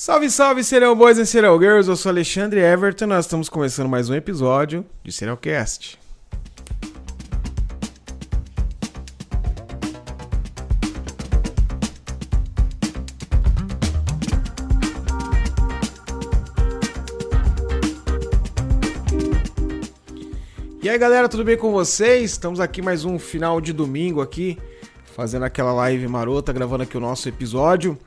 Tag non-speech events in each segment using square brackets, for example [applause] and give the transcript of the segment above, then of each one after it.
Salve, salve, Serial Boys e Serial Girls, eu sou Alexandre Everton nós estamos começando mais um episódio de Serialcast. E aí galera, tudo bem com vocês? Estamos aqui mais um final de domingo aqui, fazendo aquela live marota, gravando aqui o nosso episódio.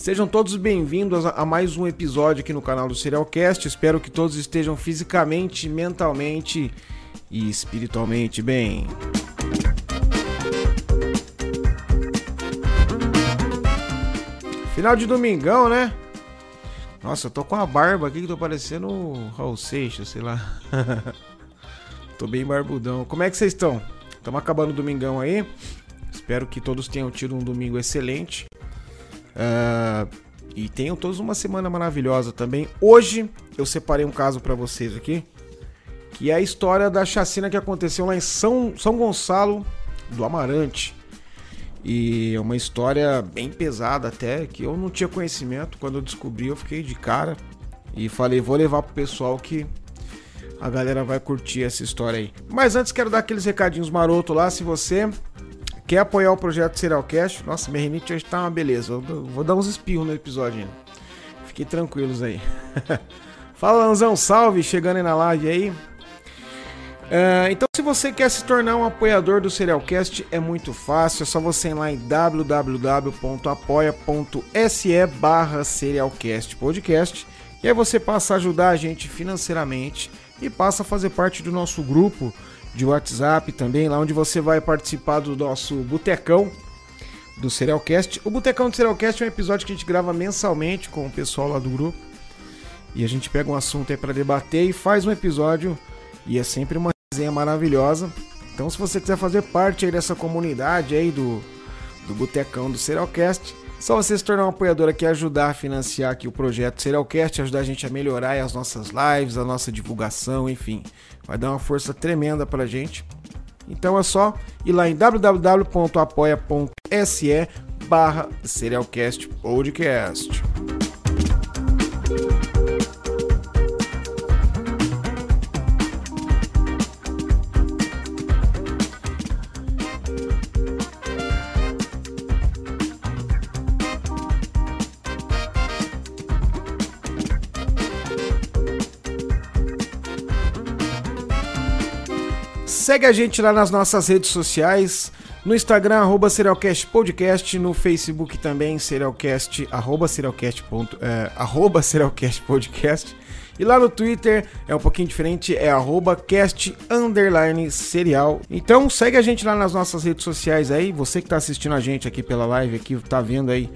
Sejam todos bem-vindos a mais um episódio aqui no canal do Serialcast. Espero que todos estejam fisicamente, mentalmente e espiritualmente bem. Final de domingão, né? Nossa, eu tô com a barba aqui que tô parecendo o Raul Seixas, sei lá. [laughs] tô bem barbudão. Como é que vocês estão? Estamos acabando o domingão aí. Espero que todos tenham tido um domingo excelente. Uh, e tenham todos uma semana maravilhosa também. Hoje eu separei um caso para vocês aqui, que é a história da chacina que aconteceu lá em São, São Gonçalo do Amarante. E é uma história bem pesada até, que eu não tinha conhecimento. Quando eu descobri, eu fiquei de cara. E falei, vou levar pro pessoal que a galera vai curtir essa história aí. Mas antes quero dar aqueles recadinhos maroto lá, se você Quer apoiar o projeto Serialcast? Nossa, minha rinite hoje tá uma beleza. Vou dar uns espirros no episódio ainda. Fiquem tranquilos aí. [laughs] Fala, Lanzão, salve! Chegando aí na live aí. Uh, então, se você quer se tornar um apoiador do Serialcast, é muito fácil. É só você ir lá em www.apoia.se barra Serialcast Podcast. E aí você passa a ajudar a gente financeiramente e passa a fazer parte do nosso grupo de WhatsApp também, lá onde você vai participar do nosso Botecão do Serialcast. O Botecão do Serialcast é um episódio que a gente grava mensalmente com o pessoal lá do grupo. E a gente pega um assunto aí para debater e faz um episódio. E é sempre uma resenha maravilhosa. Então, se você quiser fazer parte aí dessa comunidade aí do, do Botecão do Serialcast, só você se tornar um apoiador aqui ajudar a financiar aqui o projeto Serialcast, ajudar a gente a melhorar as nossas lives, a nossa divulgação, enfim. Vai dar uma força tremenda pra gente. Então é só ir lá em www.apoia.se barra Serialcast Podcast. Segue a gente lá nas nossas redes sociais. No Instagram, arroba Serialcast Podcast. No Facebook também, Serialcast, arroba Serialcast, ponto, é, arroba Serialcast Podcast. E lá no Twitter é um pouquinho diferente, é arroba cast underline serial. Então segue a gente lá nas nossas redes sociais aí. Você que está assistindo a gente aqui pela live, aqui tá vendo aí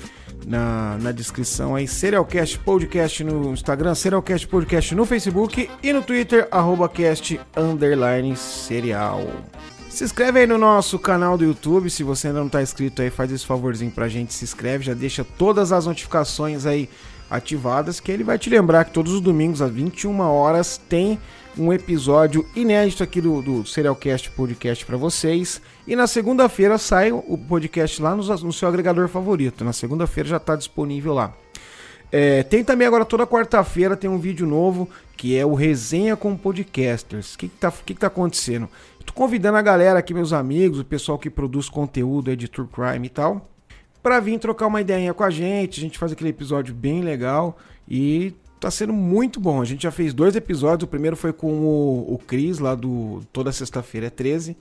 na, na descrição aí, Serialcast Podcast no Instagram, Serialcast Podcast no Facebook e no Twitter, arroba cast underline serial. Se inscreve aí no nosso canal do YouTube, se você ainda não está inscrito aí, faz esse favorzinho pra gente, se inscreve, já deixa todas as notificações aí ativadas, que ele vai te lembrar que todos os domingos às 21 horas tem um episódio inédito aqui do, do Serialcast Podcast para vocês. E na segunda-feira sai o podcast lá no, seu agregador favorito. Na segunda-feira já está disponível lá. É, tem também agora toda quarta-feira tem um vídeo novo que é o Resenha com Podcasters. O que, que, tá, que, que tá acontecendo? Tô convidando a galera aqui, meus amigos, o pessoal que produz conteúdo, editor crime e tal, para vir trocar uma ideia com a gente. A gente faz aquele episódio bem legal e tá sendo muito bom. A gente já fez dois episódios. O primeiro foi com o, o Cris, lá do Toda Sexta-feira é 13.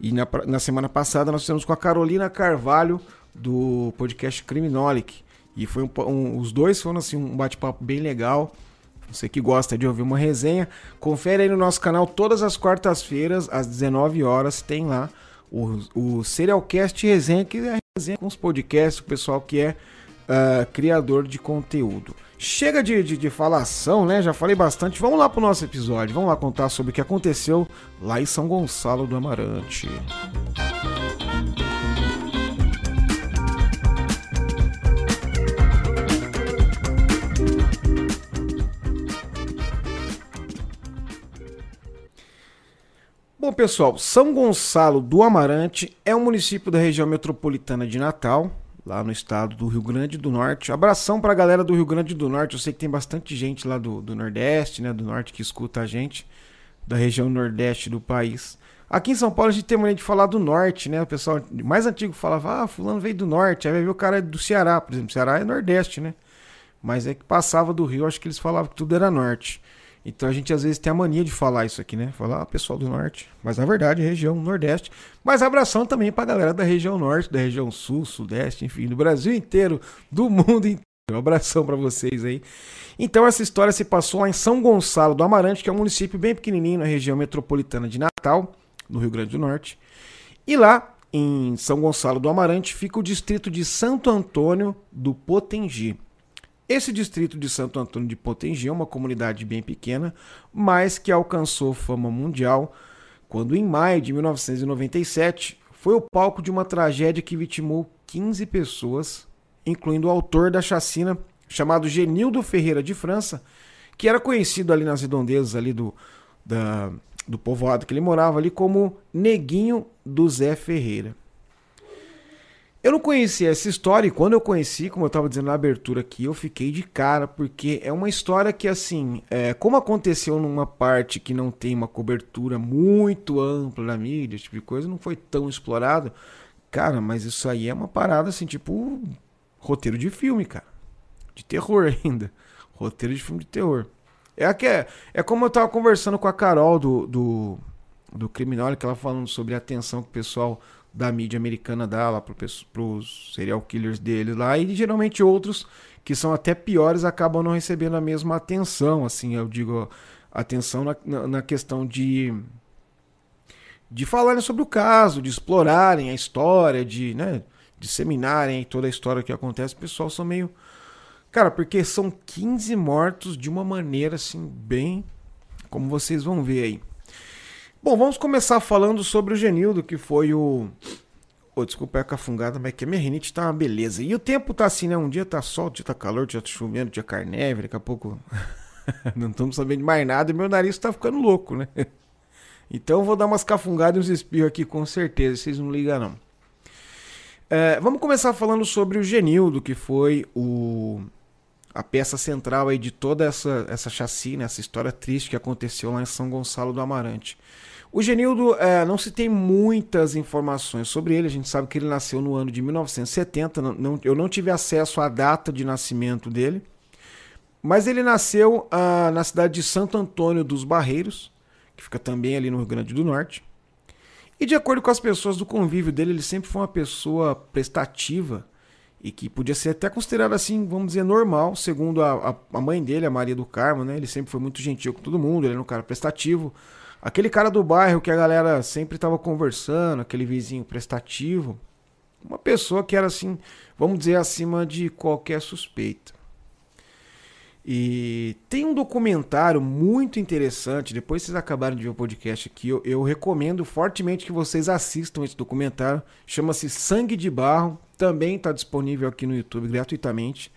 E na, na semana passada nós fizemos com a Carolina Carvalho, do podcast Criminolic. E foi um, um, os dois foram assim, um bate-papo bem legal. Você que gosta de ouvir uma resenha, confere aí no nosso canal todas as quartas-feiras, às 19 horas, tem lá o, o Serialcast Resenha, que é a resenha com os podcasts, o pessoal que é uh, criador de conteúdo. Chega de, de, de, falação, né? Já falei bastante. Vamos lá pro nosso episódio. Vamos lá contar sobre o que aconteceu lá em São Gonçalo do Amarante. Bom, pessoal, São Gonçalo do Amarante é um município da região metropolitana de Natal, lá no estado do Rio Grande do Norte. Abração pra galera do Rio Grande do Norte. Eu sei que tem bastante gente lá do, do Nordeste, né? Do Norte que escuta a gente, da região Nordeste do país. Aqui em São Paulo a gente tem maneira de falar do Norte, né? O pessoal mais antigo falava, ah, fulano veio do Norte. Aí ver o cara do Ceará, por exemplo. Ceará é Nordeste, né? Mas é que passava do Rio, acho que eles falavam que tudo era Norte. Então a gente às vezes tem a mania de falar isso aqui, né? Falar, ah, pessoal do norte. Mas na verdade, região nordeste. Mas abração também pra galera da região norte, da região sul, sudeste, enfim, do Brasil inteiro, do mundo inteiro. Um abração para vocês aí. Então essa história se passou lá em São Gonçalo do Amarante, que é um município bem pequenininho na região metropolitana de Natal, no Rio Grande do Norte. E lá em São Gonçalo do Amarante fica o distrito de Santo Antônio do Potengi. Esse distrito de Santo Antônio de Potengi é uma comunidade bem pequena, mas que alcançou fama mundial quando, em maio de 1997, foi o palco de uma tragédia que vitimou 15 pessoas, incluindo o autor da chacina, chamado Genildo Ferreira de França, que era conhecido ali nas redondezas ali do, da, do povoado que ele morava ali como Neguinho do Zé Ferreira. Eu não conhecia essa história e quando eu conheci, como eu estava dizendo na abertura aqui, eu fiquei de cara, porque é uma história que, assim, é, como aconteceu numa parte que não tem uma cobertura muito ampla na mídia, esse tipo de coisa, não foi tão explorado. Cara, mas isso aí é uma parada, assim, tipo, roteiro de filme, cara. De terror [laughs] ainda. Roteiro de filme de terror. É, que é, é como eu tava conversando com a Carol do, do, do Criminal, que ela falando sobre a atenção que o pessoal da mídia americana dá lá para os serial killers deles lá e geralmente outros que são até piores acabam não recebendo a mesma atenção assim eu digo atenção na, na questão de de falarem sobre o caso de explorarem a história de né disseminarem toda a história que acontece o pessoal são meio cara porque são 15 mortos de uma maneira assim bem como vocês vão ver aí Bom, vamos começar falando sobre o Genildo, que foi o. Oh, desculpa é a cafungada, mas que a minha rinite tá uma beleza. E o tempo tá assim, né? Um dia tá sol, um dia tá calor, um dia tá chovendo, um dia cai neve, daqui a pouco. [laughs] não estamos sabendo de mais nada e meu nariz tá ficando louco, né? [laughs] então eu vou dar umas cafungadas e uns espirros aqui com certeza, vocês não ligam não. É, vamos começar falando sobre o Genildo, que foi o a peça central aí de toda essa, essa chacina, essa história triste que aconteceu lá em São Gonçalo do Amarante. O Genildo é, não se tem muitas informações sobre ele. A gente sabe que ele nasceu no ano de 1970. Não, não, eu não tive acesso à data de nascimento dele. Mas ele nasceu ah, na cidade de Santo Antônio dos Barreiros, que fica também ali no Rio Grande do Norte. E de acordo com as pessoas do convívio dele, ele sempre foi uma pessoa prestativa e que podia ser até considerado assim, vamos dizer, normal, segundo a, a, mãe dele, a Maria do Carmo, né? Ele sempre foi muito gentil com todo mundo, ele era um cara prestativo. Aquele cara do bairro que a galera sempre estava conversando, aquele vizinho prestativo. Uma pessoa que era assim, vamos dizer, acima de qualquer suspeita. E tem um documentário muito interessante. Depois vocês acabaram de ver o podcast aqui. Eu, eu recomendo fortemente que vocês assistam esse documentário. Chama-se Sangue de Barro. Também está disponível aqui no YouTube gratuitamente.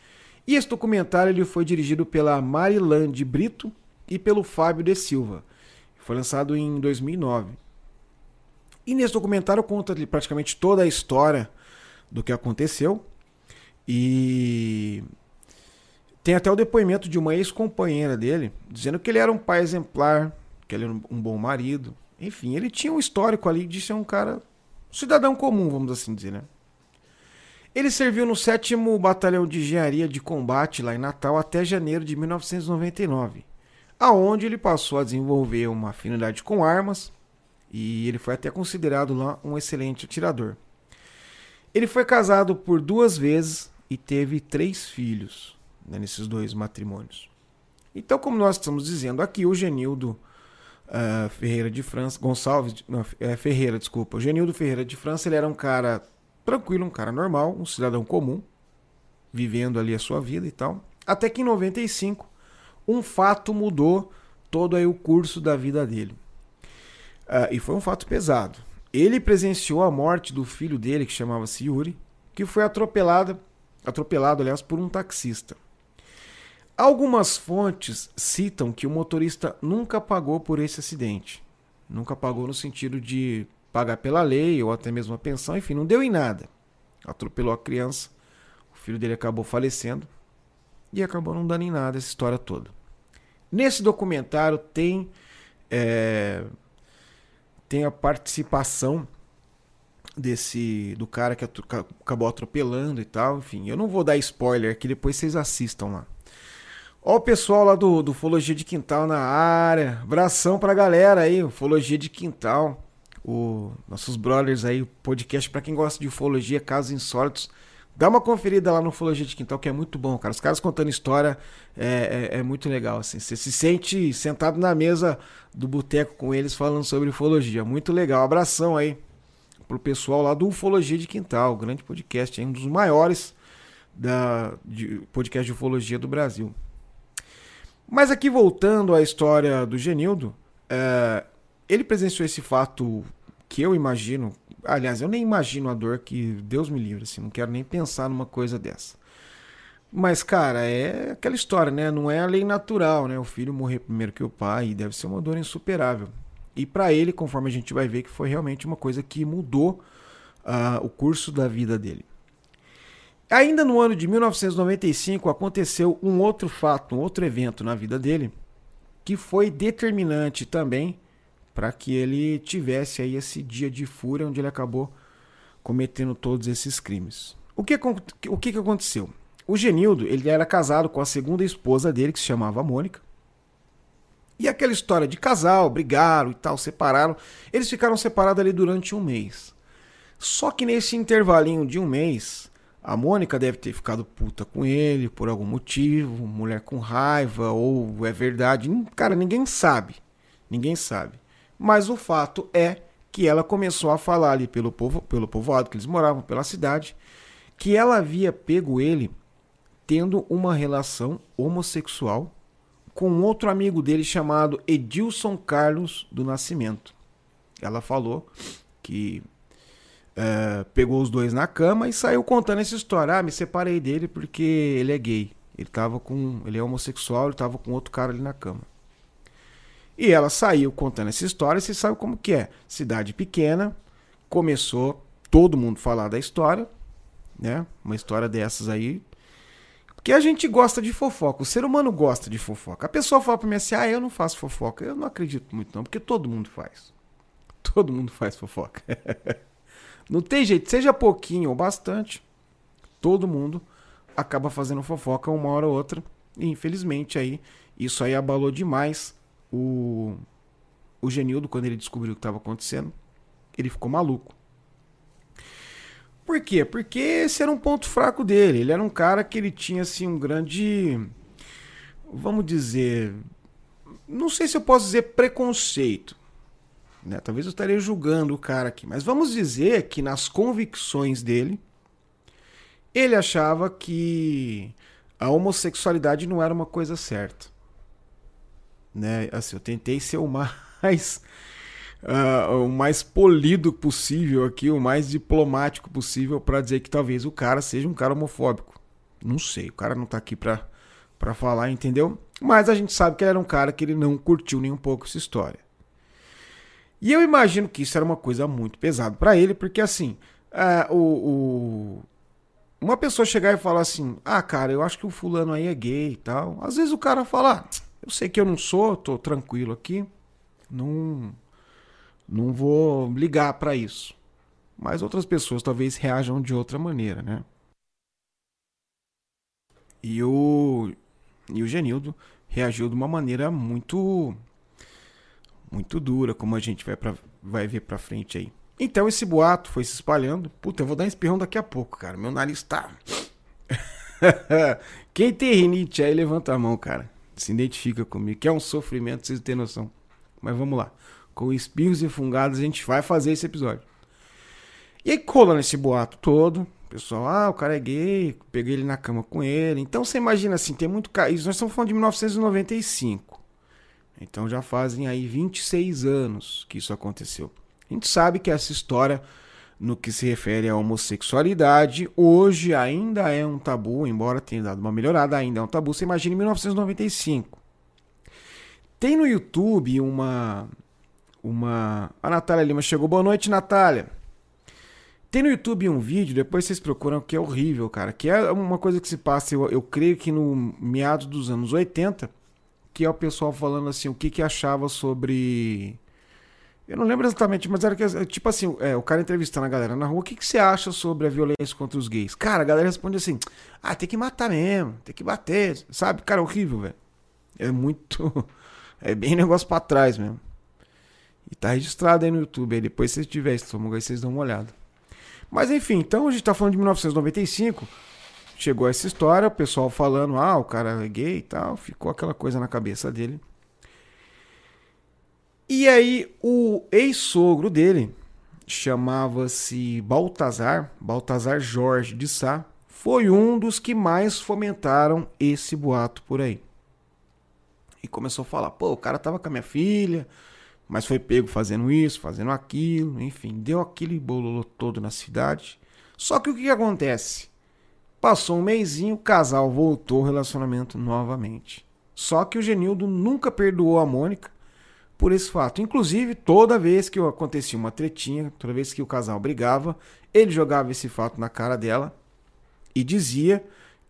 E esse documentário ele foi dirigido pela Marilande Brito e pelo Fábio de Silva. Foi lançado em 2009. E nesse documentário conta praticamente toda a história do que aconteceu. E tem até o depoimento de uma ex-companheira dele, dizendo que ele era um pai exemplar, que ele era um bom marido. Enfim, ele tinha um histórico ali de ser um cara, cidadão comum, vamos assim dizer, né? Ele serviu no 7 Batalhão de Engenharia de Combate lá em Natal até janeiro de 1999 aonde ele passou a desenvolver uma afinidade com armas e ele foi até considerado lá um excelente atirador. Ele foi casado por duas vezes e teve três filhos né, nesses dois matrimônios. Então, como nós estamos dizendo aqui, o Genildo uh, Ferreira de França, Gonçalves é, Ferreira, desculpa, o Genildo Ferreira de França, ele era um cara tranquilo, um cara normal, um cidadão comum, vivendo ali a sua vida e tal. Até que em 95 um fato mudou todo aí o curso da vida dele. Uh, e foi um fato pesado. Ele presenciou a morte do filho dele, que chamava-se Yuri, que foi atropelado, atropelado, aliás, por um taxista. Algumas fontes citam que o motorista nunca pagou por esse acidente. Nunca pagou no sentido de pagar pela lei ou até mesmo a pensão, enfim, não deu em nada. Atropelou a criança filho dele acabou falecendo e acabou não dando em nada essa história toda. Nesse documentário tem é, tem a participação desse do cara que acabou atropelando e tal, enfim, eu não vou dar spoiler que depois vocês assistam lá. Ó o pessoal lá do, do Ufologia de Quintal na área. Abração pra galera aí, Ufologia de Quintal. O, nossos brothers aí, podcast para quem gosta de ufologia, casos insólitos. Dá uma conferida lá no Ufologia de Quintal, que é muito bom, cara. Os caras contando história é, é, é muito legal, assim. Você se sente sentado na mesa do boteco com eles falando sobre ufologia. Muito legal. Abração aí pro pessoal lá do Ufologia de Quintal, grande podcast, um dos maiores da, de, podcast de ufologia do Brasil. Mas aqui voltando à história do Genildo, é, ele presenciou esse fato que eu imagino. Aliás, eu nem imagino a dor que Deus me livre, assim, não quero nem pensar numa coisa dessa. Mas, cara, é aquela história, né? Não é a lei natural, né? O filho morrer primeiro que o pai, deve ser uma dor insuperável. E para ele, conforme a gente vai ver, que foi realmente uma coisa que mudou uh, o curso da vida dele. Ainda no ano de 1995 aconteceu um outro fato, um outro evento na vida dele, que foi determinante também para que ele tivesse aí esse dia de fúria onde ele acabou cometendo todos esses crimes. O que, o que, que aconteceu? O Genildo ele era casado com a segunda esposa dele, que se chamava Mônica. E aquela história de casal, brigaram e tal, separaram. Eles ficaram separados ali durante um mês. Só que nesse intervalinho de um mês, a Mônica deve ter ficado puta com ele por algum motivo, mulher com raiva, ou é verdade. Cara, ninguém sabe. Ninguém sabe. Mas o fato é que ela começou a falar ali pelo, povo, pelo povoado que eles moravam, pela cidade, que ela havia pego ele tendo uma relação homossexual com outro amigo dele chamado Edilson Carlos do Nascimento. Ela falou que é, pegou os dois na cama e saiu contando essa história. Ah, me separei dele porque ele é gay. Ele tava com. Ele é homossexual, ele tava com outro cara ali na cama. E ela saiu contando essa história, você sabe como que é. Cidade pequena, começou todo mundo falar da história, né? Uma história dessas aí. Porque a gente gosta de fofoca, o ser humano gosta de fofoca. A pessoa fala pra mim assim: ah, eu não faço fofoca. Eu não acredito muito, não, porque todo mundo faz. Todo mundo faz fofoca. [laughs] Não tem jeito, seja pouquinho ou bastante, todo mundo acaba fazendo fofoca uma hora ou outra. E infelizmente aí, isso aí abalou demais o, o Genildo quando ele descobriu o que estava acontecendo. Ele ficou maluco. Por quê? Porque esse era um ponto fraco dele. Ele era um cara que ele tinha assim um grande vamos dizer, não sei se eu posso dizer preconceito, né? Talvez eu estaria julgando o cara aqui, mas vamos dizer que nas convicções dele, ele achava que a homossexualidade não era uma coisa certa. Né? Assim, eu tentei ser o [laughs] mais uh, o mais polido possível aqui, o mais diplomático possível para dizer que talvez o cara seja um cara homofóbico. Não sei, o cara não tá aqui para para falar, entendeu? Mas a gente sabe que ele era um cara que ele não curtiu nem um pouco essa história. E eu imagino que isso era uma coisa muito pesada para ele, porque assim, é, o, o, uma pessoa chegar e falar assim: ah, cara, eu acho que o fulano aí é gay e tal. Às vezes o cara fala: ah, eu sei que eu não sou, tô tranquilo aqui, não, não vou ligar para isso. Mas outras pessoas talvez reajam de outra maneira, né? E o, e o Genildo reagiu de uma maneira muito muito dura, como a gente vai, pra, vai ver pra frente aí. Então esse boato foi se espalhando. Puta, eu vou dar um espirrão daqui a pouco, cara. Meu nariz tá. [laughs] Quem tem rinite aí, levanta a mão, cara. Se identifica comigo, que é um sofrimento, vocês têm noção. Mas vamos lá. Com espirros e fungados, a gente vai fazer esse episódio. E aí cola nesse boato todo. Pessoal, ah, o cara é gay, peguei ele na cama com ele. Então você imagina assim, tem muito cara. Nós estamos falando de 1995. Então já fazem aí 26 anos que isso aconteceu. A gente sabe que essa história, no que se refere à homossexualidade, hoje ainda é um tabu, embora tenha dado uma melhorada, ainda é um tabu. Você imagina em 1995. Tem no YouTube uma. uma A Natália Lima chegou. Boa noite, Natália. Tem no YouTube um vídeo, depois vocês procuram, que é horrível, cara. Que é uma coisa que se passa, eu, eu creio que no meados dos anos 80, que é o pessoal falando assim, o que, que achava sobre. Eu não lembro exatamente, mas era que, tipo assim, é, o cara entrevistando a galera na rua, o que, que você acha sobre a violência contra os gays? Cara, a galera responde assim, ah, tem que matar mesmo, tem que bater, sabe? Cara, horrível, velho. É muito. [laughs] É bem negócio pra trás mesmo. E tá registrado aí no YouTube. Aí depois, se tiver estômago, aí vocês dão uma olhada. Mas enfim, então a gente tá falando de 1995. Chegou essa história, o pessoal falando, ah, o cara é gay e tal, ficou aquela coisa na cabeça dele. E aí o ex-sogro dele, chamava-se Baltazar, Baltazar Jorge de Sá, foi um dos que mais fomentaram esse boato por aí. E começou a falar, pô, o cara tava com a minha filha, mas foi pego fazendo isso, fazendo aquilo, enfim, deu aquele bololo todo na cidade. Só que o que, acontece? Passou um mêsinho, o casal voltou ao relacionamento novamente. Só que o Genildo nunca perdoou a Mônica por esse fato. Inclusive, toda vez que acontecia uma tretinha, toda vez que o casal brigava, ele jogava esse fato na cara dela e dizia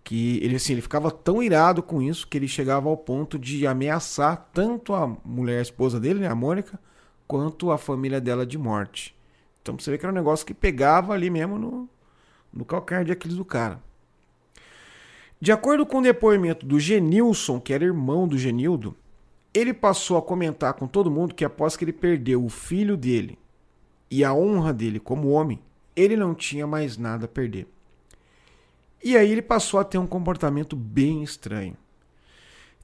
que ele assim, ele ficava tão irado com isso que ele chegava ao ponto de ameaçar tanto a mulher, a esposa dele, né, a Mônica, quanto a família dela de morte. Então você vê que era um negócio que pegava ali mesmo no, no calcanhar de Aquiles do cara. De acordo com o depoimento do Genilson, que era irmão do Genildo, ele passou a comentar com todo mundo que após que ele perdeu o filho dele e a honra dele como homem, ele não tinha mais nada a perder. E aí ele passou a ter um comportamento bem estranho.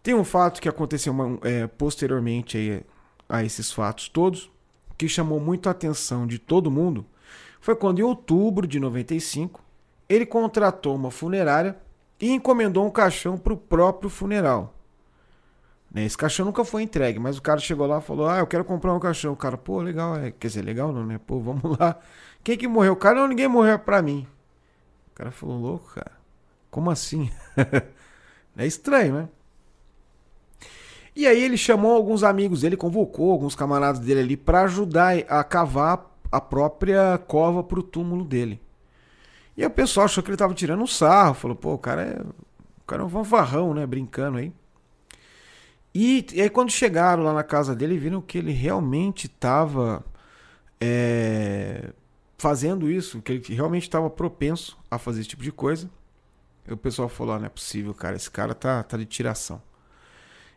Tem um fato que aconteceu é, posteriormente aí, a esses fatos todos, que chamou muito a atenção de todo mundo, foi quando em outubro de 95 ele contratou uma funerária e encomendou um caixão para o próprio funeral. Né, esse caixão nunca foi entregue, mas o cara chegou lá e falou: Ah, eu quero comprar um caixão. O cara, pô, legal, é. Quer dizer, legal não, né? Pô, vamos lá. Quem que morreu? O cara, não, ninguém morreu pra mim. O cara falou, louco, cara. Como assim? [laughs] é estranho, né? E aí ele chamou alguns amigos ele convocou alguns camaradas dele ali para ajudar a cavar a própria cova pro túmulo dele. E o pessoal achou que ele tava tirando um sarro, falou, pô, o cara é, o cara é um fanfarrão, né, brincando aí. E, e aí quando chegaram lá na casa dele, viram que ele realmente tava é, fazendo isso, que ele realmente estava propenso a fazer esse tipo de coisa. E o pessoal falou: ah, não é possível, cara, esse cara tá, tá de tiração.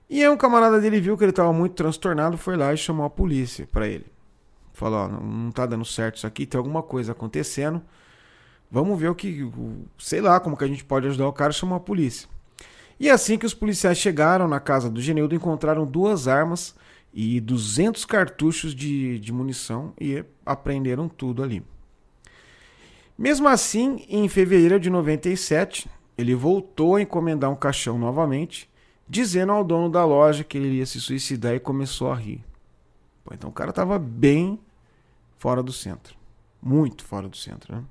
E aí um camarada dele viu que ele estava muito transtornado, foi lá e chamou a polícia para ele. Falou: não, não tá dando certo isso aqui, tem alguma coisa acontecendo. Vamos ver o que, sei lá, como que a gente pode ajudar o cara, chamou a polícia. E assim que os policiais chegaram na casa do Genildo, encontraram duas armas e 200 cartuchos de, de munição e apreenderam tudo ali. Mesmo assim, em fevereiro de 97, ele voltou a encomendar um caixão novamente, dizendo ao dono da loja que ele ia se suicidar e começou a rir. Pô, então o cara estava bem fora do centro. Muito fora do centro, né?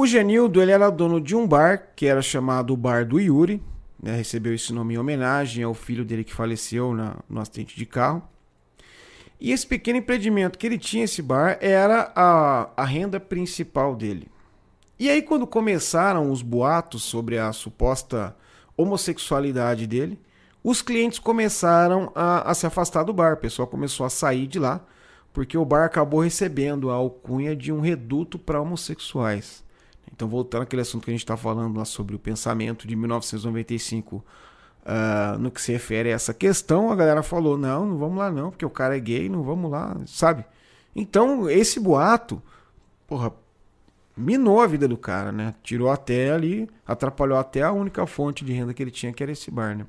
O Genildo ele era dono de um bar que era chamado Bar do Yuri. Né? Recebeu esse nome em homenagem ao filho dele que faleceu na, no acidente de carro. E esse pequeno empreendimento que ele tinha, esse bar, era a, a renda principal dele. E aí, quando começaram os boatos sobre a suposta homossexualidade dele, os clientes começaram a, a se afastar do bar. O pessoal começou a sair de lá, porque o bar acabou recebendo a alcunha de um reduto para homossexuais. Então, voltando àquele assunto que a gente está falando lá sobre o pensamento de 1995 Uh, no que se refere a essa questão, a galera falou: não, não vamos lá não, porque o cara é gay, não vamos lá, sabe? Então, esse boato, porra, minou a vida do cara, né? Tirou até ali, atrapalhou até a única fonte de renda que ele tinha, que era esse bar, né?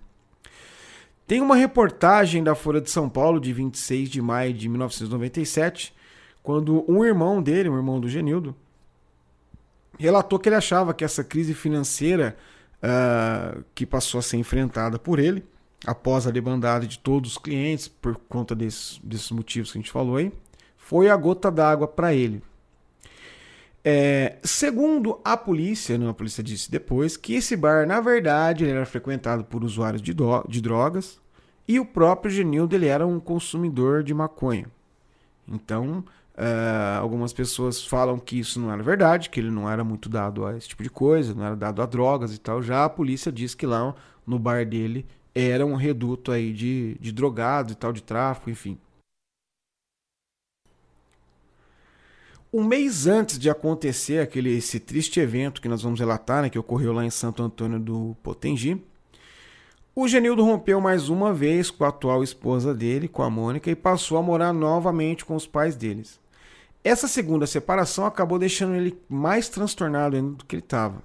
Tem uma reportagem da Folha de São Paulo de 26 de maio de 1997, quando um irmão dele, um irmão do Genildo, relatou que ele achava que essa crise financeira uh, que passou a ser enfrentada por ele, após a debandada de todos os clientes, por conta desses, desses motivos que a gente falou aí, foi a gota d'água para ele. É, segundo a polícia, né, a polícia disse depois, que esse bar, na verdade, era frequentado por usuários de, de drogas e o próprio Genildo ele era um consumidor de maconha. Então, Uh, algumas pessoas falam que isso não era verdade, que ele não era muito dado a esse tipo de coisa, não era dado a drogas e tal. Já a polícia diz que lá no bar dele era um reduto aí de, de drogado e tal, de tráfico, enfim. Um mês antes de acontecer aquele esse triste evento que nós vamos relatar, né, que ocorreu lá em Santo Antônio do Potengi, o Genildo rompeu mais uma vez com a atual esposa dele, com a Mônica, e passou a morar novamente com os pais deles. Essa segunda separação acabou deixando ele mais transtornado ainda do que ele estava.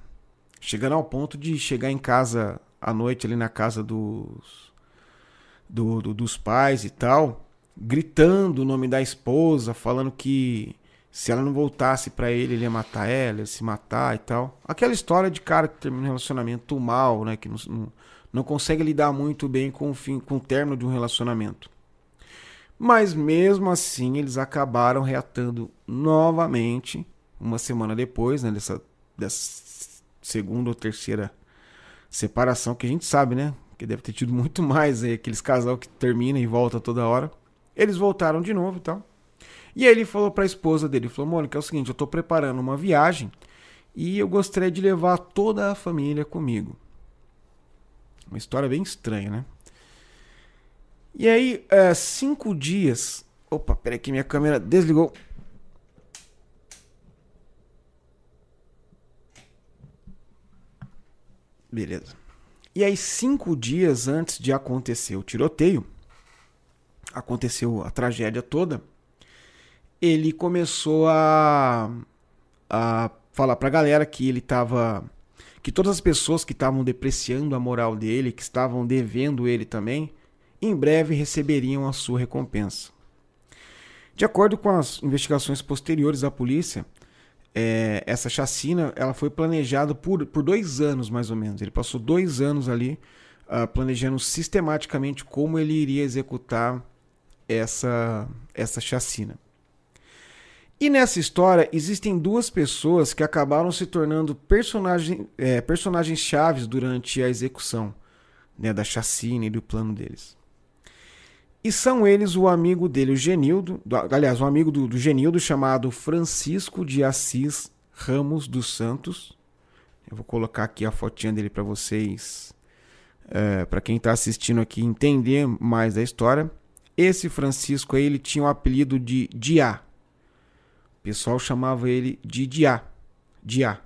Chegando ao ponto de chegar em casa à noite, ali na casa dos, do, do, dos pais e tal, gritando o nome da esposa, falando que se ela não voltasse para ele, ele ia matar ela, ia se matar e tal. Aquela história de cara que termina um relacionamento mal, né? Que não, não não consegue lidar muito bem com o, fim, com o término de um relacionamento. Mas mesmo assim, eles acabaram reatando novamente, uma semana depois, né, dessa, dessa segunda ou terceira separação, que a gente sabe, né? Que deve ter tido muito [laughs] mais aí, aqueles casal que termina e volta toda hora. Eles voltaram de novo e tal. E aí ele falou para a esposa dele, falou, Mônica, é o seguinte, eu estou preparando uma viagem e eu gostaria de levar toda a família comigo. Uma história bem estranha, né? E aí, é, cinco dias. Opa, peraí que minha câmera desligou. Beleza. E aí, cinco dias antes de acontecer o tiroteio, aconteceu a tragédia toda, ele começou a, a falar pra galera que ele tava que todas as pessoas que estavam depreciando a moral dele, que estavam devendo ele também, em breve receberiam a sua recompensa. De acordo com as investigações posteriores da polícia, é, essa chacina ela foi planejada por, por dois anos mais ou menos. Ele passou dois anos ali uh, planejando sistematicamente como ele iria executar essa, essa chacina. E nessa história existem duas pessoas que acabaram se tornando personagem, é, personagens chaves durante a execução né, da chacina e do plano deles. E são eles o amigo dele, o Genildo, do, aliás, um amigo do, do Genildo chamado Francisco de Assis Ramos dos Santos. Eu vou colocar aqui a fotinha dele para vocês, é, para quem está assistindo aqui entender mais da história. Esse Francisco aí, ele tinha o apelido de Diá pessoal chamava ele de Diá. Diá.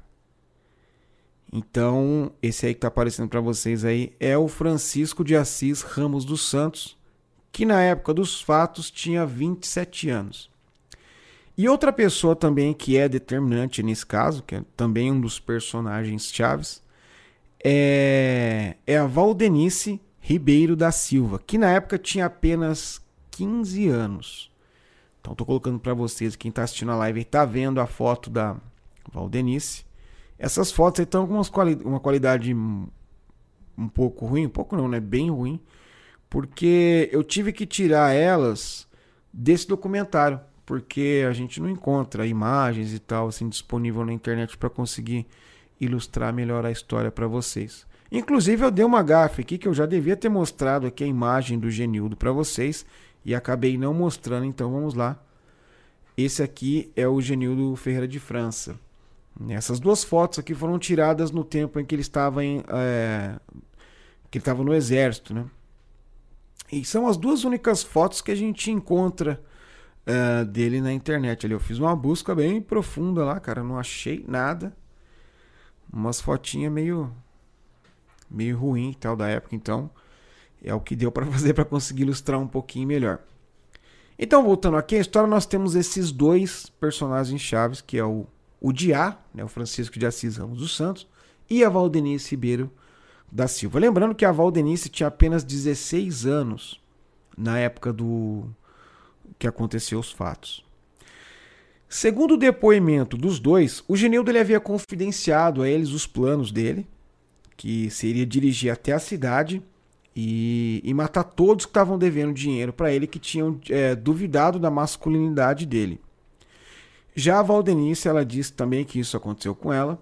Então, esse aí que está aparecendo para vocês aí é o Francisco de Assis Ramos dos Santos, que na época dos fatos tinha 27 anos. E outra pessoa também que é determinante nesse caso, que é também um dos personagens chaves, é, é a Valdenice Ribeiro da Silva, que na época tinha apenas 15 anos. Então estou colocando para vocês, quem está assistindo a live está vendo a foto da Valdenice. Essas fotos estão com quali uma qualidade um pouco ruim, um pouco não, né? Bem ruim, porque eu tive que tirar elas desse documentário, porque a gente não encontra imagens e tal assim disponível na internet para conseguir ilustrar melhor a história para vocês. Inclusive eu dei uma gafe aqui que eu já devia ter mostrado aqui a imagem do Genildo para vocês e acabei não mostrando, então vamos lá. Esse aqui é o Genildo Ferreira de França. Essas duas fotos aqui foram tiradas no tempo em que ele estava em, é, que ele estava no exército, né? E são as duas únicas fotos que a gente encontra é, dele na internet. Ali eu fiz uma busca bem profunda lá, cara, não achei nada. Umas fotinhas meio meio ruim tal da época, então é o que deu para [laughs] fazer para conseguir ilustrar um pouquinho melhor. Então, voltando aqui à história, nós temos esses dois personagens chaves, que é o, o Diá, né, o Francisco de Assis Ramos dos Santos, e a Valdenice Ribeiro da Silva. Lembrando que a Valdenice tinha apenas 16 anos na época do que aconteceu os fatos. Segundo o depoimento dos dois, o Genildo ele havia confidenciado a eles os planos dele, que seria dirigir até a cidade e, e matar todos que estavam devendo dinheiro para ele, que tinham é, duvidado da masculinidade dele. Já a Valdenice, ela disse também que isso aconteceu com ela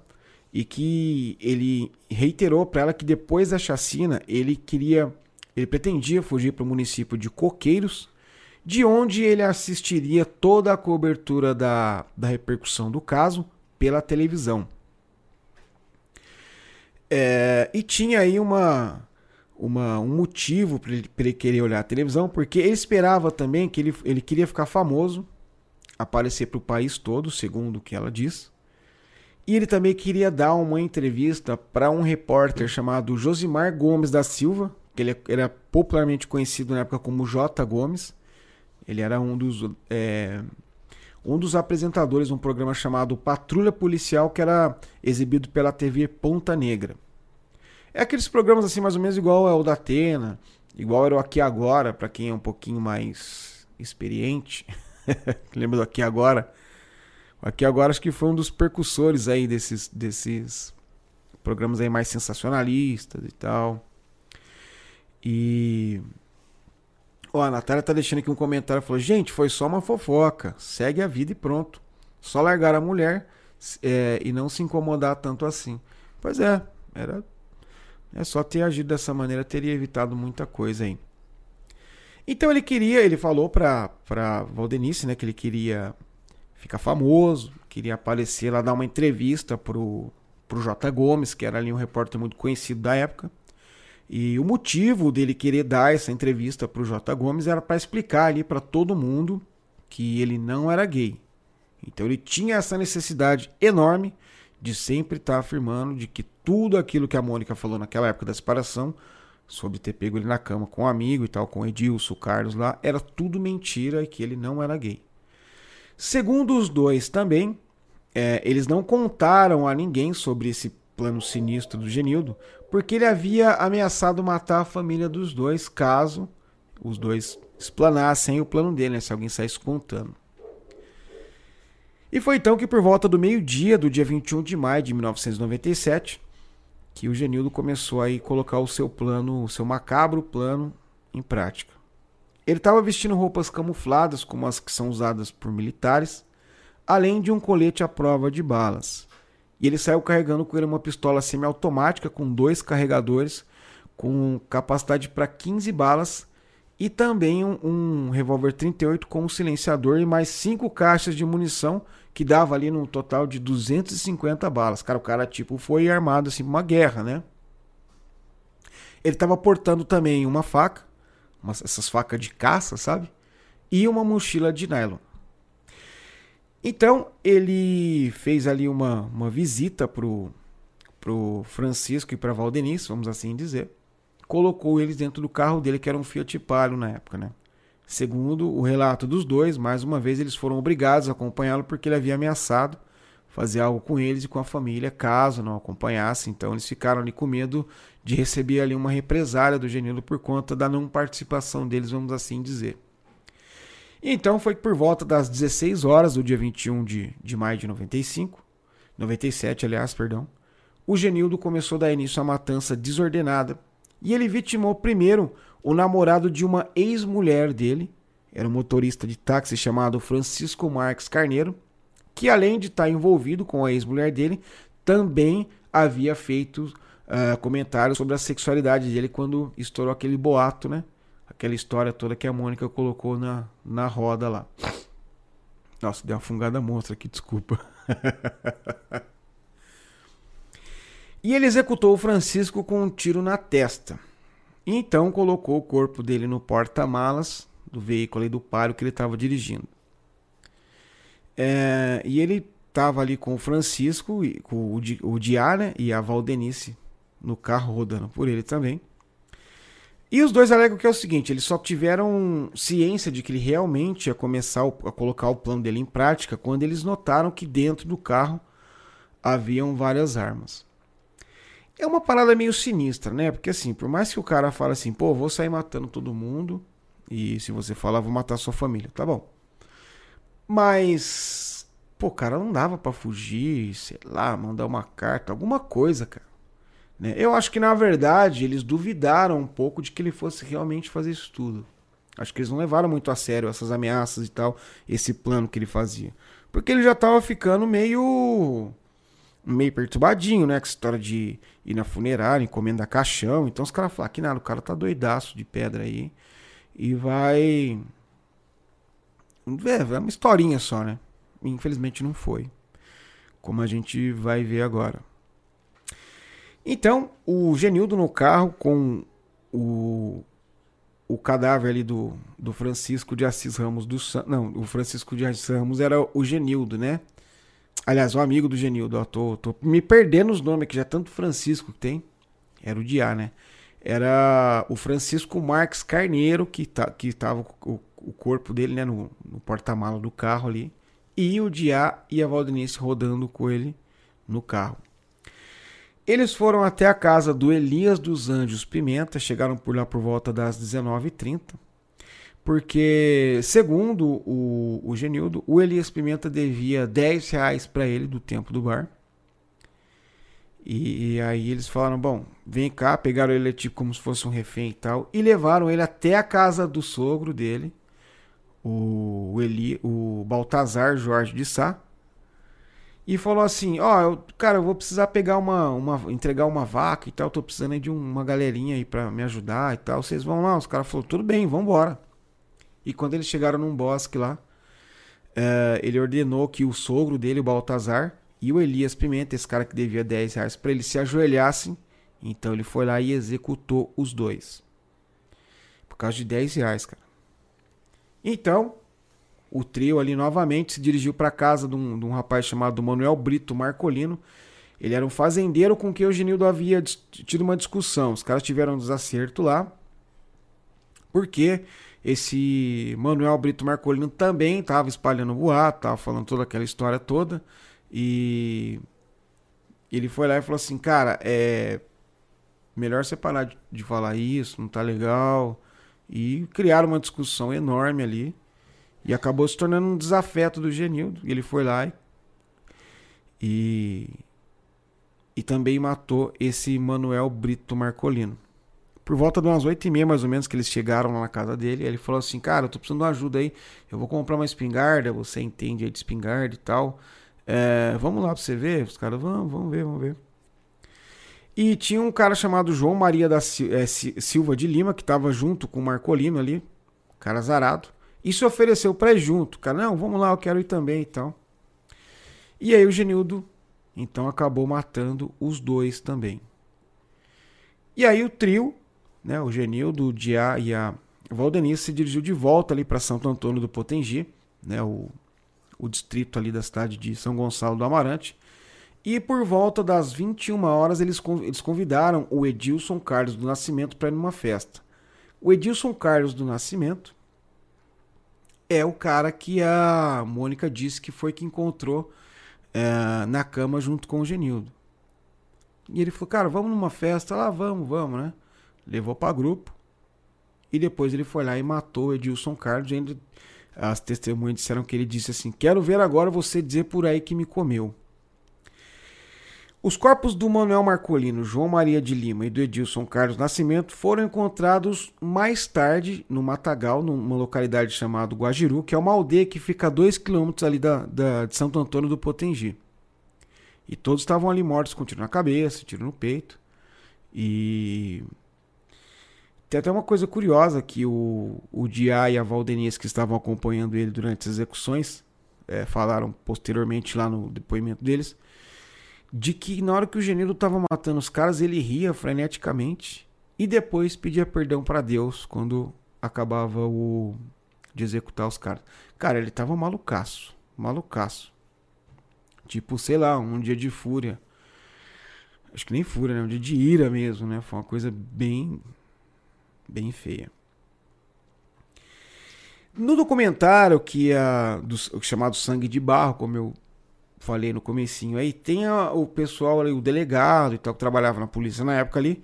e que ele reiterou para ela que depois da chacina ele queria, ele pretendia fugir para o município de Coqueiros, de onde ele assistiria toda a cobertura da, da repercussão do caso pela televisão. É, e tinha aí uma, uma, um motivo para ele, ele, querer olhar a televisão, porque ele esperava também que ele, ele queria ficar famoso, aparecer para o país todo, segundo o que ela diz. E ele também queria dar uma entrevista para um repórter chamado Josimar Gomes da Silva, que ele era popularmente conhecido na época como J. Gomes. Ele era um dos, é, um dos apresentadores de um programa chamado Patrulha Policial, que era exibido pela TV Ponta Negra. É aqueles programas assim, mais ou menos igual é o da Atena, igual era o Aqui Agora, para quem é um pouquinho mais experiente. [laughs] Lembra do Aqui Agora? O Aqui Agora acho que foi um dos percussores aí desses, desses programas aí mais sensacionalistas e tal. E. Ó, a Natália tá deixando aqui um comentário. Falou: gente, foi só uma fofoca. Segue a vida e pronto. Só largar a mulher é, e não se incomodar tanto assim. Pois é, era é só ter agido dessa maneira teria evitado muita coisa aí. Então ele queria, ele falou pra, pra Valdenice, né, que ele queria ficar famoso, queria aparecer lá, dar uma entrevista pro, pro J. Gomes, que era ali um repórter muito conhecido da época. E o motivo dele querer dar essa entrevista pro J. Gomes era para explicar ali para todo mundo que ele não era gay. Então ele tinha essa necessidade enorme de sempre estar tá afirmando de que tudo aquilo que a Mônica falou naquela época da separação, sobre ter pego ele na cama com um amigo e tal, com Edilson, Carlos lá, era tudo mentira e que ele não era gay. Segundo os dois também, é, eles não contaram a ninguém sobre esse plano sinistro do Genildo, porque ele havia ameaçado matar a família dos dois caso os dois explanassem o plano dele, né, se alguém saísse contando. E foi então que, por volta do meio-dia do dia 21 de maio de 1997, que o Genildo começou a colocar o seu plano, o seu macabro plano, em prática. Ele estava vestindo roupas camufladas, como as que são usadas por militares, além de um colete à prova de balas. E ele saiu carregando com ele uma pistola semiautomática com dois carregadores, com capacidade para 15 balas e também um, um revólver 38 com um silenciador e mais cinco caixas de munição que dava ali num total de 250 balas. Cara, o cara tipo foi armado assim uma guerra, né? Ele estava portando também uma faca, essas facas de caça, sabe? E uma mochila de nylon. Então ele fez ali uma, uma visita pro, pro Francisco e para Valdenice, vamos assim dizer colocou eles dentro do carro dele, que era um Fiat Palio na época, né? Segundo o relato dos dois, mais uma vez eles foram obrigados a acompanhá-lo porque ele havia ameaçado fazer algo com eles e com a família caso não acompanhasse. Então eles ficaram ali com medo de receber ali uma represália do Genilo por conta da não participação deles, vamos assim dizer. Então foi por volta das 16 horas do dia 21 de, de maio de 95, 97, aliás, perdão, o Genildo começou a dar início à matança desordenada e ele vitimou primeiro o namorado de uma ex-mulher dele, era um motorista de táxi chamado Francisco Marques Carneiro, que além de estar envolvido com a ex-mulher dele, também havia feito uh, comentários sobre a sexualidade dele quando estourou aquele boato, né? Aquela história toda que a Mônica colocou na, na roda lá. Nossa, deu uma fungada monstra aqui, desculpa. [laughs] E ele executou o Francisco com um tiro na testa. Então colocou o corpo dele no porta-malas do veículo do páreo que ele estava dirigindo. É, e ele estava ali com o Francisco, com o, o Diá, né, e a Valdenice no carro rodando por ele também. E os dois alegam que é o seguinte: eles só tiveram ciência de que ele realmente ia começar a colocar o plano dele em prática quando eles notaram que dentro do carro haviam várias armas. É uma parada meio sinistra, né? Porque assim, por mais que o cara fale assim, pô, vou sair matando todo mundo, e se você falar, vou matar sua família, tá bom. Mas, pô, cara, não dava para fugir, sei lá, mandar uma carta, alguma coisa, cara. Né? Eu acho que na verdade eles duvidaram um pouco de que ele fosse realmente fazer isso tudo. Acho que eles não levaram muito a sério essas ameaças e tal, esse plano que ele fazia. Porque ele já tava ficando meio meio perturbadinho, né? Com essa história de ir na funerária, encomenda caixão. Então os caras falam que nada, o cara tá doidaço de pedra aí. E vai. É, é uma historinha só, né? Infelizmente não foi. Como a gente vai ver agora. Então, o Genildo no carro com o, o cadáver ali do, do Francisco de Assis Ramos do Não, o Francisco de Assis Ramos era o Genildo, né? Aliás, o amigo do Genildo. Ó, tô, tô me perdendo os nomes, que já tanto Francisco que tem. Era o Diá, né? Era o Francisco Marques Carneiro, que, tá, que tava o, o corpo dele né, no, no porta-mala do carro ali. E o Diá e a Valdenice rodando com ele no carro. Eles foram até a casa do Elias dos Anjos Pimenta, chegaram por lá por volta das 19h30, porque, segundo o, o Genildo, o Elias Pimenta devia 10 reais para ele do tempo do bar. E, e, aí eles falaram: bom, vem cá, pegaram ele tipo como se fosse um refém e tal, e levaram ele até a casa do sogro dele, o, Eli, o Baltazar Jorge de Sá e falou assim: Ó, oh, cara, eu vou precisar pegar uma, uma. entregar uma vaca e tal. Tô precisando de uma galerinha aí pra me ajudar e tal. Vocês vão lá? Os caras falaram: tudo bem, vambora. E quando eles chegaram num bosque lá, uh, ele ordenou que o sogro dele, o Baltazar, e o Elias Pimenta, esse cara que devia 10 reais, pra eles se ajoelhassem. Então ele foi lá e executou os dois. Por causa de 10 reais, cara. Então, o trio ali novamente se dirigiu para casa de um, de um, rapaz chamado Manuel Brito Marcolino. Ele era um fazendeiro com quem o Genildo havia tido uma discussão. Os caras tiveram um desacerto lá. Porque esse Manuel Brito Marcolino também estava espalhando boato, estava falando toda aquela história toda. E ele foi lá e falou assim: Cara, é melhor você parar de, de falar isso, não tá legal. E criaram uma discussão enorme ali. E acabou se tornando um desafeto do Genildo. E ele foi lá e, e também matou esse Manuel Brito Marcolino. Por volta de umas oito e meia, mais ou menos, que eles chegaram lá na casa dele, ele falou assim, cara, eu tô precisando de uma ajuda aí, eu vou comprar uma espingarda, você entende aí de espingarda e tal. É, vamos lá pra você ver? Os caras, vamos, vamos ver, vamos ver. E tinha um cara chamado João Maria da é, Silva de Lima, que tava junto com o Marcolino ali, cara zarado. E se ofereceu para ir junto. Cara, não, vamos lá, eu quero ir também e tal. E aí o Genildo, então, acabou matando os dois também. E aí o trio, né, o Genildo, o Diá e a Valdenice se dirigiu de volta ali para Santo Antônio do Potengi, né, o, o distrito ali da cidade de São Gonçalo do Amarante. E por volta das 21 horas eles, eles convidaram o Edilson Carlos do Nascimento para ir numa festa. O Edilson Carlos do Nascimento é o cara que a Mônica disse que foi que encontrou é, na cama junto com o Genildo. E ele falou, cara, vamos numa festa? Lá, vamos, vamos, né? Levou para grupo. E depois ele foi lá e matou Edilson Carlos. E as testemunhas disseram que ele disse assim: Quero ver agora você dizer por aí que me comeu. Os corpos do Manuel Marcolino, João Maria de Lima e do Edilson Carlos Nascimento foram encontrados mais tarde no Matagal, numa localidade chamada Guajiru, que é uma aldeia que fica a 2 quilômetros ali da, da, de Santo Antônio do Potengi. E todos estavam ali mortos com tiro na cabeça, tiro no peito. E tem até uma coisa curiosa que o, o Diá e a Valdenias que estavam acompanhando ele durante as execuções é, falaram posteriormente lá no depoimento deles de que na hora que o Genildo estava matando os caras, ele ria freneticamente e depois pedia perdão para Deus quando acabava o de executar os caras. Cara, ele tava malucaço, malucaço. Tipo, sei lá, um dia de fúria. Acho que nem fúria, né? Um dia de ira mesmo, né? Foi uma coisa bem bem feia. No documentário que é do, chamado Sangue de Barro, como eu falei no comecinho aí, tem a, o pessoal ali, o delegado e tal, que trabalhava na polícia na época ali.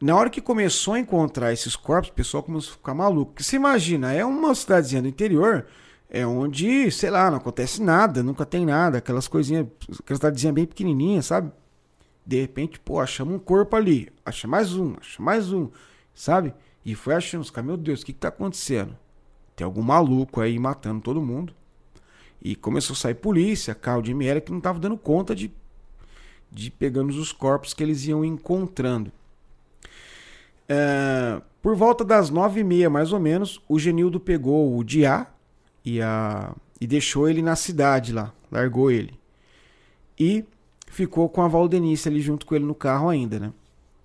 Na hora que começou a encontrar esses corpos, o pessoal começou a ficar maluco. Porque você imagina, é uma cidadezinha do interior, é onde, sei lá, não acontece nada, nunca tem nada, aquelas coisinhas, aquelas cidadezinha bem pequenininha, sabe? De repente, pô, achamos um corpo ali, acha mais um, acha mais um, sabe? E foi achando, os caras, meu Deus, o que que tá acontecendo? Tem algum maluco aí matando todo mundo. E começou a sair polícia, carro de ML que não estava dando conta de, de pegando os corpos que eles iam encontrando. É, por volta das nove e meia, mais ou menos, o Genildo pegou o Diá e, a, e deixou ele na cidade lá, largou ele. E ficou com a Valdenice ali junto com ele no carro ainda, né?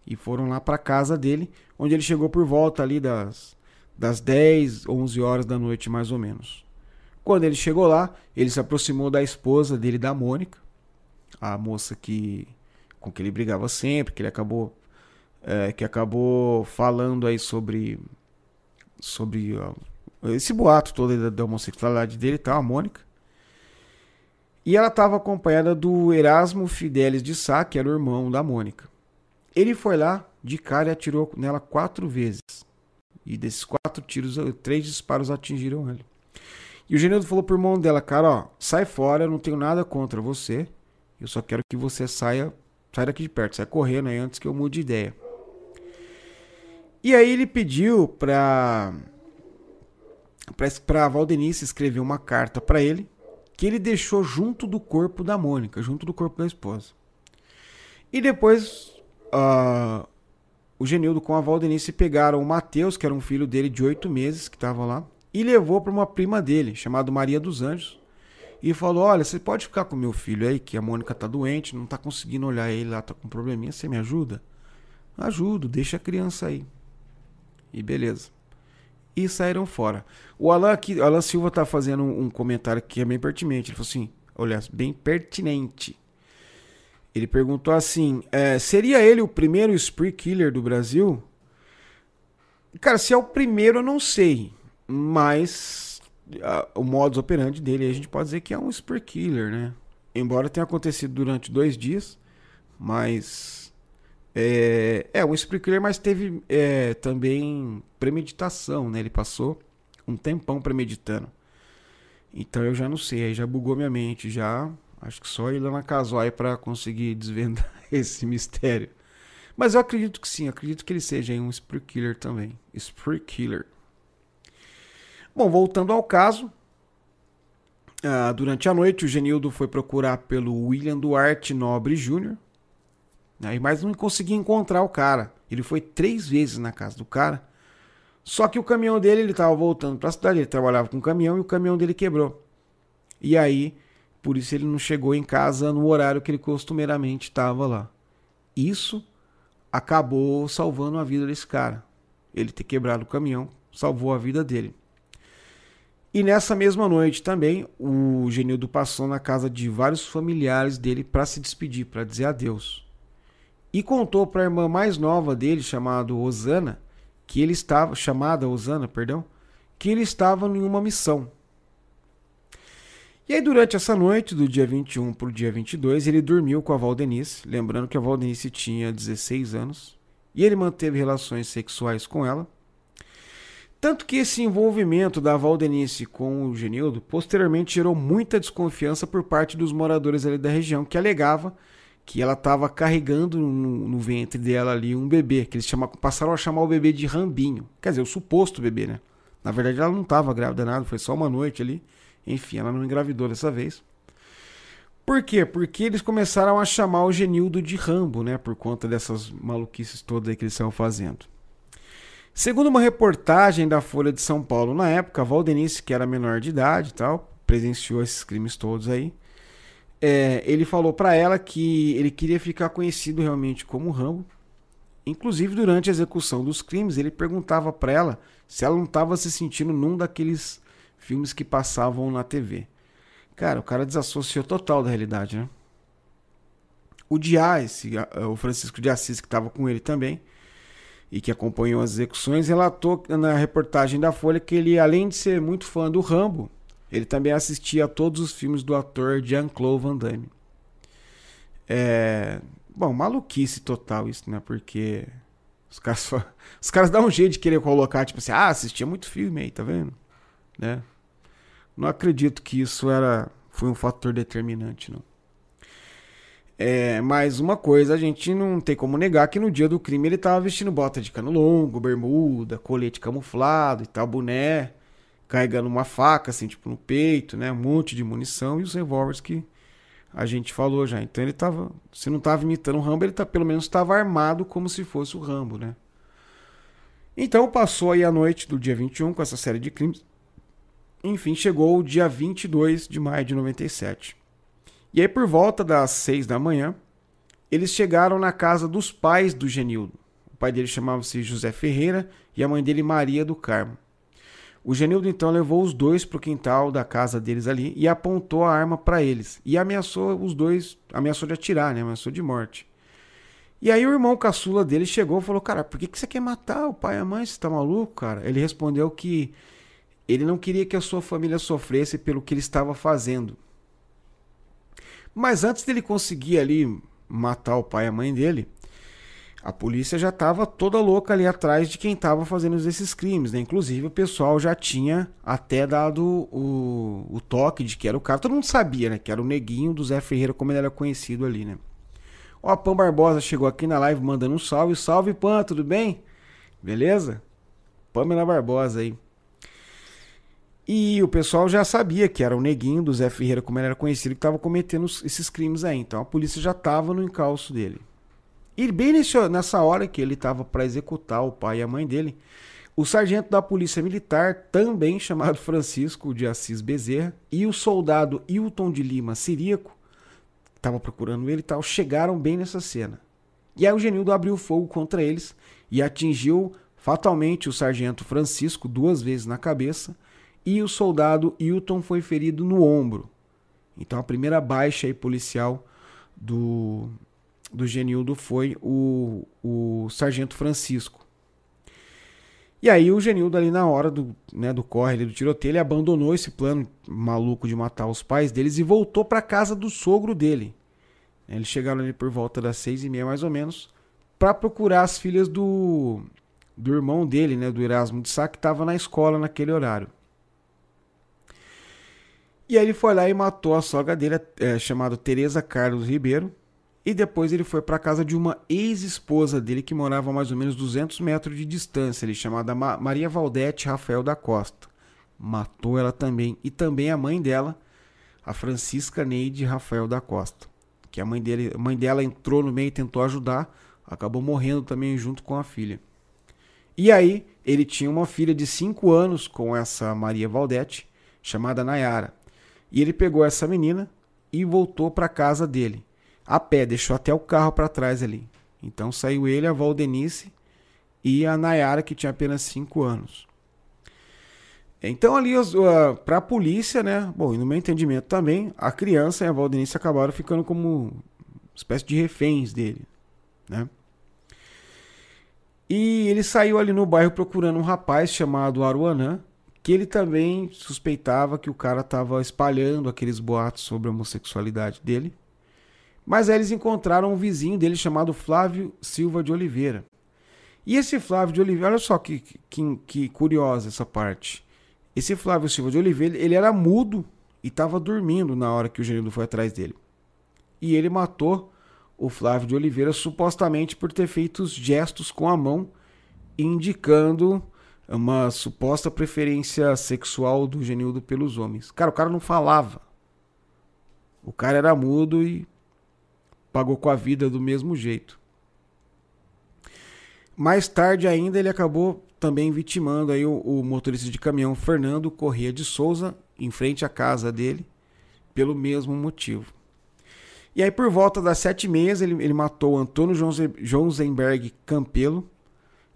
E foram lá para casa dele, onde ele chegou por volta ali das, das 10, 11 horas da noite mais ou menos. Quando ele chegou lá, ele se aproximou da esposa dele, da Mônica, a moça que com que ele brigava sempre, que ele acabou é, que acabou falando aí sobre sobre ó, esse boato todo da, da homossexualidade dele, tá, a Mônica. E ela estava acompanhada do Erasmo Fidelis de Sá, que era o irmão da Mônica. Ele foi lá de cara e atirou nela quatro vezes. E desses quatro tiros, três disparos atingiram ele. E o Genildo falou pro irmão dela, cara, ó, sai fora, eu não tenho nada contra você. Eu só quero que você saia, saia daqui de perto, saia correndo aí antes que eu mude de ideia. E aí ele pediu pra para Valdenice escrever uma carta para ele que ele deixou junto do corpo da Mônica, junto do corpo da esposa. E depois uh, o Genildo com a Valdenice pegaram o Mateus, que era um filho dele de oito meses, que estava lá, e levou para uma prima dele, chamada Maria dos Anjos, e falou: Olha, você pode ficar com meu filho aí, que a Mônica tá doente, não tá conseguindo olhar ele lá, tá com um probleminha, você me ajuda? Ajudo, deixa a criança aí. E beleza e saíram fora. O Alan, aqui, Alan Silva tá fazendo um comentário que é bem pertinente. Ele falou assim: olha, bem pertinente. Ele perguntou assim: é, seria ele o primeiro spree killer do Brasil? Cara, se é o primeiro, eu não sei. Mas a, o modus operandi dele, a gente pode dizer que é um spree killer, né? Embora tenha acontecido durante dois dias, mas é, é um sprinkler, mas teve é, também premeditação, né? Ele passou um tempão premeditando. Então eu já não sei, aí já bugou minha mente, já. Acho que só ir lá na Casói para conseguir desvendar [laughs] esse mistério. Mas eu acredito que sim, acredito que ele seja um Spree Killer também. Spree Killer. Bom, voltando ao caso. Uh, durante a noite, o Genildo foi procurar pelo William Duarte Nobre Jr., Aí, mas não conseguia encontrar o cara. Ele foi três vezes na casa do cara. Só que o caminhão dele, ele estava voltando para a cidade. Ele trabalhava com o caminhão e o caminhão dele quebrou. E aí, por isso ele não chegou em casa no horário que ele costumeiramente estava lá. Isso acabou salvando a vida desse cara. Ele ter quebrado o caminhão salvou a vida dele. E nessa mesma noite também, o Genildo passou na casa de vários familiares dele para se despedir, para dizer adeus e contou para a irmã mais nova dele, chamada Osana, que ele estava chamada Osana, perdão, que ele estava em uma missão. E aí durante essa noite, do dia 21 para o dia 22, ele dormiu com a Valdenice, lembrando que a Valdenice tinha 16 anos, e ele manteve relações sexuais com ela. Tanto que esse envolvimento da Valdenice com o Genildo posteriormente gerou muita desconfiança por parte dos moradores ali da região, que alegava que ela estava carregando no, no, ventre dela ali um bebê, que eles chama, passaram a chamar o bebê de Rambinho. Quer dizer, o suposto bebê, né? Na verdade, ela não estava grávida nada, foi só uma noite ali. Enfim, ela não engravidou dessa vez. Por quê? Porque eles começaram a chamar o Genildo de Rambo, né? Por conta dessas maluquices todas aí que eles estavam fazendo. Segundo uma reportagem da Folha de São Paulo na época, Valdenice, que era menor de idade e tal, presenciou esses crimes todos aí é, ele falou para ela que ele queria ficar conhecido realmente como Rambo. Inclusive, durante a execução dos crimes, ele perguntava para ela se ela não estava se sentindo num daqueles filmes que passavam na TV. Cara, o cara desassociou total da realidade, né? O Diá, esse, o Francisco de Assis, que estava com ele também, e que acompanhou as execuções, relatou na reportagem da Folha que ele, além de ser muito fã do Rambo, ele também assistia a todos os filmes do ator Jean-Claude Van Damme. É... Bom, maluquice total isso, né? Porque os caras, [laughs] os caras dão um jeito de querer colocar, tipo assim, ah, assistia muito filme aí, tá vendo? Né? Não acredito que isso era foi um fator determinante, não. É, mas uma coisa a gente não tem como negar que no dia do crime ele tava vestindo bota de cano longo, bermuda, colete camuflado e tal, boné carregando uma faca, assim, tipo, no peito, né? Um monte de munição e os revólveres que a gente falou já. Então ele tava. Se não tava imitando o Rambo, ele tá, pelo menos estava armado como se fosse o Rambo, né? Então passou aí a noite do dia 21 com essa série de crimes. Enfim, chegou o dia 22 de maio de 97. E aí, por volta das 6 da manhã, eles chegaram na casa dos pais do Genildo. O pai dele chamava-se José Ferreira e a mãe dele Maria do Carmo. O Genildo então levou os dois para o quintal da casa deles ali e apontou a arma para eles. E ameaçou os dois, ameaçou de atirar, né? Ameaçou de morte. E aí o irmão caçula dele chegou e falou: Cara, por que, que você quer matar o pai e a mãe? Você tá maluco, cara? Ele respondeu que ele não queria que a sua família sofresse pelo que ele estava fazendo. Mas antes dele conseguir ali matar o pai e a mãe dele, a polícia já estava toda louca ali atrás de quem estava fazendo esses crimes, né? Inclusive o pessoal já tinha até dado o, o toque de que era o cara. Todo mundo sabia, né? Que era o neguinho do Zé Ferreira, como ele era conhecido ali, né? Ó, Pan Barbosa chegou aqui na live mandando um salve. Salve, Pan, tudo bem? Beleza? Pamela Barbosa aí. E o pessoal já sabia que era o neguinho do Zé Ferreira, como ele era conhecido, que estava cometendo esses crimes aí. Então a polícia já estava no encalço dele. E bem nesse, nessa hora que ele estava para executar o pai e a mãe dele, o sargento da Polícia Militar, também chamado Francisco de Assis Bezerra, e o soldado Hilton de Lima Siríaco, estava procurando ele e tal, chegaram bem nessa cena. E aí o Genildo abriu fogo contra eles e atingiu fatalmente o sargento Francisco duas vezes na cabeça e o soldado Hilton foi ferido no ombro. Então a primeira baixa aí policial do, do Genildo foi o, o Sargento Francisco. E aí o Genildo ali na hora do, né, do corre, do tiroteio, ele abandonou esse plano maluco de matar os pais deles e voltou para casa do sogro dele. Eles chegaram ali por volta das seis e meia mais ou menos para procurar as filhas do, do irmão dele, né, do Erasmo de Sá, que estava na escola naquele horário. E aí ele foi lá e matou a sogra dele, é, chamada Teresa Carlos Ribeiro, e depois ele foi para a casa de uma ex-esposa dele que morava a mais ou menos 200 metros de distância, ele chamada Maria Valdete Rafael da Costa. Matou ela também e também a mãe dela, a Francisca Neide Rafael da Costa, que a mãe dele, a mãe dela entrou no meio e tentou ajudar, acabou morrendo também junto com a filha. E aí ele tinha uma filha de 5 anos com essa Maria Valdete, chamada Nayara. E ele pegou essa menina e voltou para casa dele a pé, deixou até o carro para trás ali. Então saiu ele, a Valdenice e a Nayara, que tinha apenas 5 anos. Então ali para a polícia, né? Bom, e no meu entendimento também, a criança e a Valdenice acabaram ficando como espécie de reféns dele, né? E ele saiu ali no bairro procurando um rapaz chamado Aruanã, que ele também suspeitava que o cara estava espalhando aqueles boatos sobre a homossexualidade dele. Mas aí eles encontraram um vizinho dele chamado Flávio Silva de Oliveira. E esse Flávio de Oliveira, olha só que, que, que curiosa essa parte. Esse Flávio Silva de Oliveira, ele era mudo e estava dormindo na hora que o Genildo foi atrás dele. E ele matou o Flávio de Oliveira supostamente por ter feito gestos com a mão indicando uma suposta preferência sexual do Genildo pelos homens. Cara, o cara não falava. O cara era mudo e pagou com a vida do mesmo jeito. Mais tarde ainda ele acabou também vitimando aí o, o motorista de caminhão Fernando Corrêa de Souza em frente à casa dele pelo mesmo motivo. E aí por volta das sete meses ele, ele matou Antônio Jonsenberg Campelo,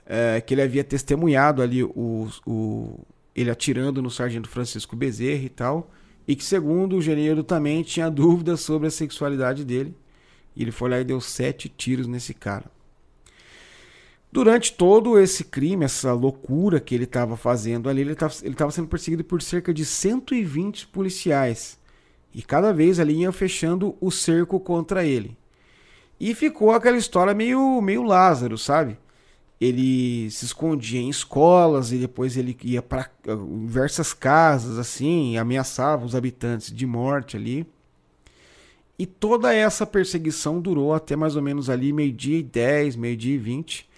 é, que ele havia testemunhado ali o, o, ele atirando no sargento Francisco Bezerra e tal, e que segundo o Geneiro também tinha [laughs] dúvidas sobre a sexualidade dele e ele foi lá e deu sete tiros nesse cara. Durante todo esse crime, essa loucura que ele estava fazendo ali, ele estava sendo perseguido por cerca de 120 policiais. E cada vez ali iam fechando o cerco contra ele. E ficou aquela história meio, meio Lázaro, sabe? Ele se escondia em escolas e depois ele ia para diversas casas, assim, ameaçava os habitantes de morte ali. E toda essa perseguição durou até mais ou menos ali meio-dia e 10, meio-dia e 20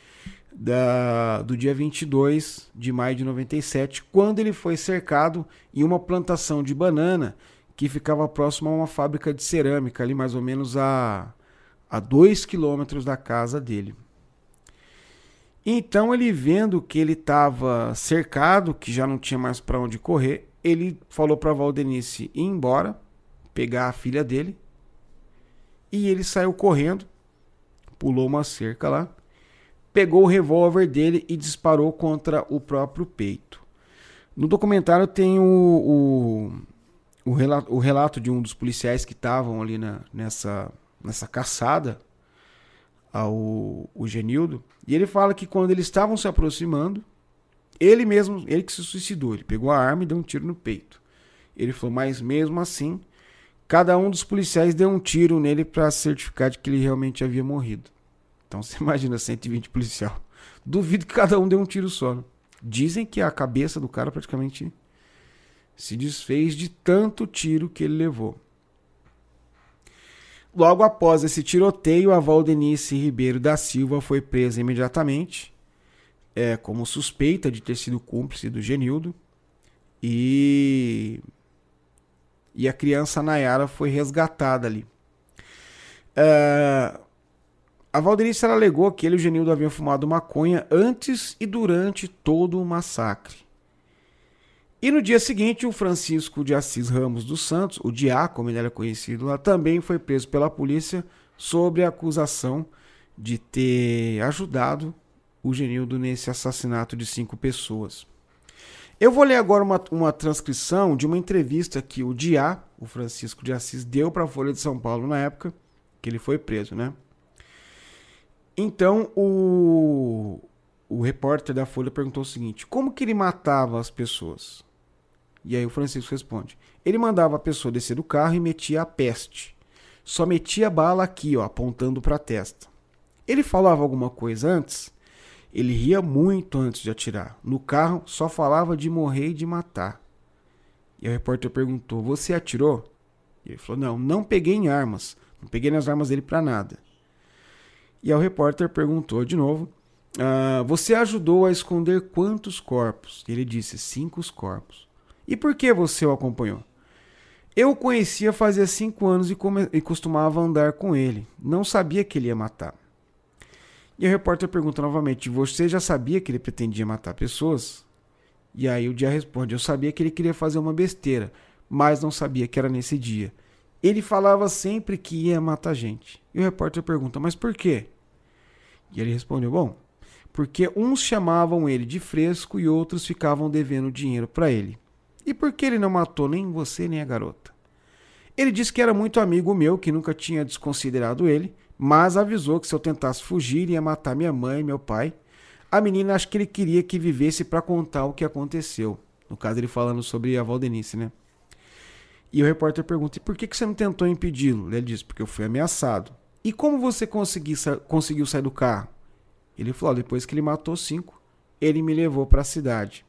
da, do dia 22 de maio de 97, quando ele foi cercado em uma plantação de banana que ficava próximo a uma fábrica de cerâmica, ali mais ou menos a, a 2 quilômetros da casa dele. Então ele vendo que ele estava cercado, que já não tinha mais para onde correr, ele falou para Valdenice ir embora, pegar a filha dele, e ele saiu correndo, pulou uma cerca lá, pegou o revólver dele e disparou contra o próprio peito. No documentário tem o, o, o, relato, o relato de um dos policiais que estavam ali na, nessa, nessa caçada ao Genildo, e ele fala que quando eles estavam se aproximando, ele mesmo, ele que se suicidou, ele pegou a arma e deu um tiro no peito. Ele falou, mas mesmo assim, cada um dos policiais deu um tiro nele para certificar de que ele realmente havia morrido. Então [laughs] você imagina 120 policial. Duvido que cada um deu um tiro só. Né? Dizem que a cabeça do cara praticamente se desfez de tanto tiro que ele levou. Logo após esse tiroteio, a Valdenice Ribeiro da Silva foi presa imediatamente é, como suspeita de ter sido cúmplice do Genildo. E, e a criança Nayara foi resgatada ali. É, a Valderice alegou que ele e o Genildo haviam fumado maconha antes e durante todo o massacre. E no dia seguinte, o Francisco de Assis Ramos dos Santos, o Diá, como ele era conhecido lá, também foi preso pela polícia sobre a acusação de ter ajudado o Genildo nesse assassinato de cinco pessoas. Eu vou ler agora uma, uma transcrição de uma entrevista que o Diá, o Francisco de Assis, deu para a Folha de São Paulo na época que ele foi preso, né? Então o, o repórter da Folha perguntou o seguinte: como que ele matava as pessoas? E aí o Francisco responde: ele mandava a pessoa descer do carro e metia a peste. Só metia a bala aqui, ó, apontando para a testa. Ele falava alguma coisa antes? Ele ria muito antes de atirar. No carro só falava de morrer e de matar. E o repórter perguntou: Você atirou? E ele falou: Não, não peguei em armas. Não peguei nas armas dele para nada. E o repórter perguntou de novo: ah, Você ajudou a esconder quantos corpos? E ele disse: Cinco corpos. E por que você o acompanhou? Eu o conhecia fazia cinco anos e, e costumava andar com ele. Não sabia que ele ia matar. E o repórter pergunta novamente: Você já sabia que ele pretendia matar pessoas? E aí o dia responde: Eu sabia que ele queria fazer uma besteira, mas não sabia que era nesse dia. Ele falava sempre que ia matar gente. E o repórter pergunta: Mas por quê? E ele respondeu: Bom, porque uns chamavam ele de fresco e outros ficavam devendo dinheiro para ele. E por que ele não matou nem você nem a garota? Ele disse que era muito amigo meu, que nunca tinha desconsiderado ele, mas avisou que se eu tentasse fugir ia matar minha mãe e meu pai. A menina acho que ele queria que vivesse para contar o que aconteceu. No caso, ele falando sobre a Valdenice, né? E o repórter pergunta: e por que, que você não tentou impedi-lo? Ele diz: porque eu fui ameaçado. E como você consegui, conseguiu sair do carro? Ele falou: depois que ele matou cinco, ele me levou para a cidade.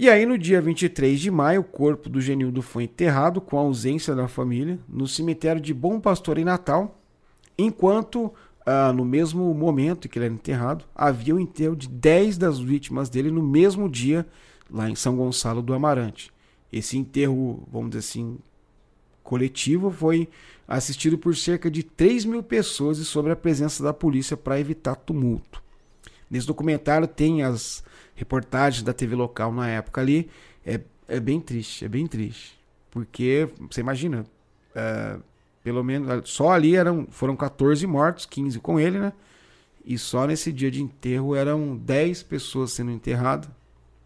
E aí, no dia 23 de maio, o corpo do Genildo foi enterrado com a ausência da família no cemitério de Bom Pastor em Natal, enquanto, ah, no mesmo momento que ele era enterrado, havia o enterro de 10 das vítimas dele no mesmo dia, lá em São Gonçalo do Amarante. Esse enterro, vamos dizer assim, coletivo foi assistido por cerca de 3 mil pessoas e sobre a presença da polícia para evitar tumulto. Nesse documentário tem as reportagens da TV local na época ali, é, é bem triste, é bem triste. Porque, você imagina, é, pelo menos, só ali eram, foram 14 mortos, 15 com ele, né? E só nesse dia de enterro eram 10 pessoas sendo enterradas.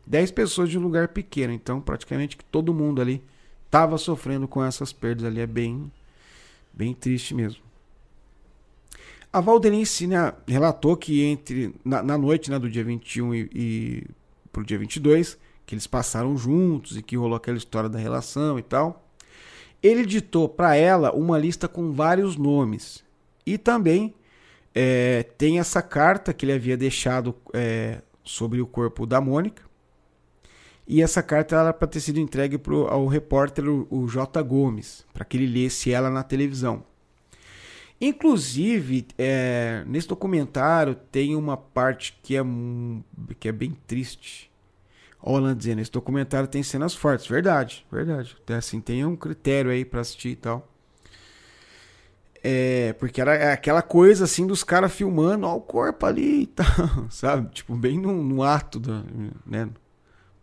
10 pessoas de um lugar pequeno, então praticamente todo mundo ali estava sofrendo com essas perdas ali. É bem, bem triste mesmo. A Valdenice né, relatou que entre na, na, noite né, do dia 21 e, e pro dia 22, que eles passaram juntos e que rolou aquela história da relação e tal. Ele ditou para ela uma lista com vários nomes. E também é, tem essa carta que ele havia deixado é, sobre o corpo da Mônica. E essa carta era para ter sido entregue pro, ao repórter o, o J. Gomes, para que ele lesse ela na televisão. Inclusive, é, nesse documentário tem uma parte que é, que é bem triste. Olha, dizendo, esse documentário tem cenas fortes. Verdade, verdade. Assim, tem um critério aí para assistir e tal. É, porque era aquela coisa assim dos caras filmando, ó, o corpo ali e [laughs] tal, sabe? Tipo, bem no, no ato, do, né?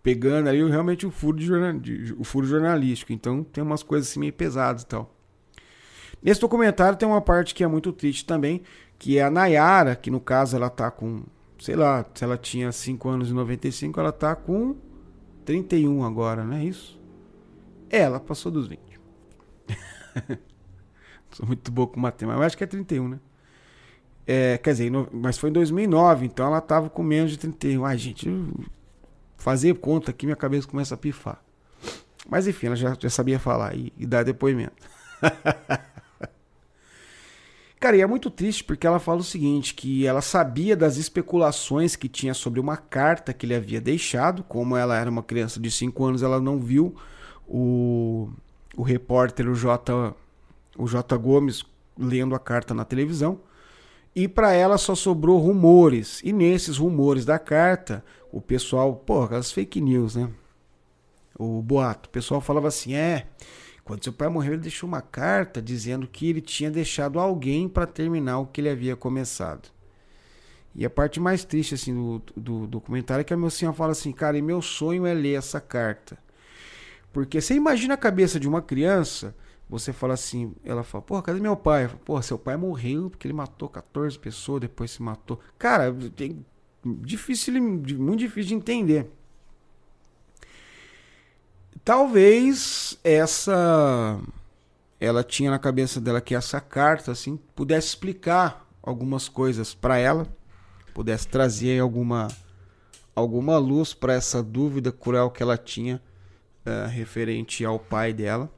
pegando ali realmente o furo, de jornal, de, o furo jornalístico. Então tem umas coisas assim meio pesadas e tal. Nesse documentário tem uma parte que é muito triste também, que é a Nayara, que no caso ela tá com, sei lá, se ela tinha 5 anos em 95, ela tá com 31 agora, não é isso? Ela passou dos 20. [laughs] Sou muito bom com matemática, mas acho que é 31, né? É, quer dizer, mas foi em 2009, então ela tava com menos de 31. Ai, gente, fazer conta aqui, minha cabeça começa a pifar. Mas enfim, ela já, já sabia falar e, e dar depoimento. [laughs] Cara, e é muito triste porque ela fala o seguinte, que ela sabia das especulações que tinha sobre uma carta que ele havia deixado, como ela era uma criança de 5 anos, ela não viu o, o repórter, o J, o J Gomes, lendo a carta na televisão. E para ela só sobrou rumores. E nesses rumores da carta, o pessoal, pô, aquelas fake news, né? O boato. O pessoal falava assim: é, quando seu pai morreu, ele deixou uma carta dizendo que ele tinha deixado alguém para terminar o que ele havia começado. E a parte mais triste assim do, do documentário é que a senhor fala assim, cara, e meu sonho é ler essa carta. Porque você imagina a cabeça de uma criança, você fala assim, ela fala, pô, cadê meu pai? Pô, seu pai morreu porque ele matou 14 pessoas, depois se matou. Cara, tem difícil, muito difícil de entender. Talvez essa ela tinha na cabeça dela que essa carta assim pudesse explicar algumas coisas para ela, pudesse trazer alguma alguma luz para essa dúvida cruel que ela tinha uh, referente ao pai dela.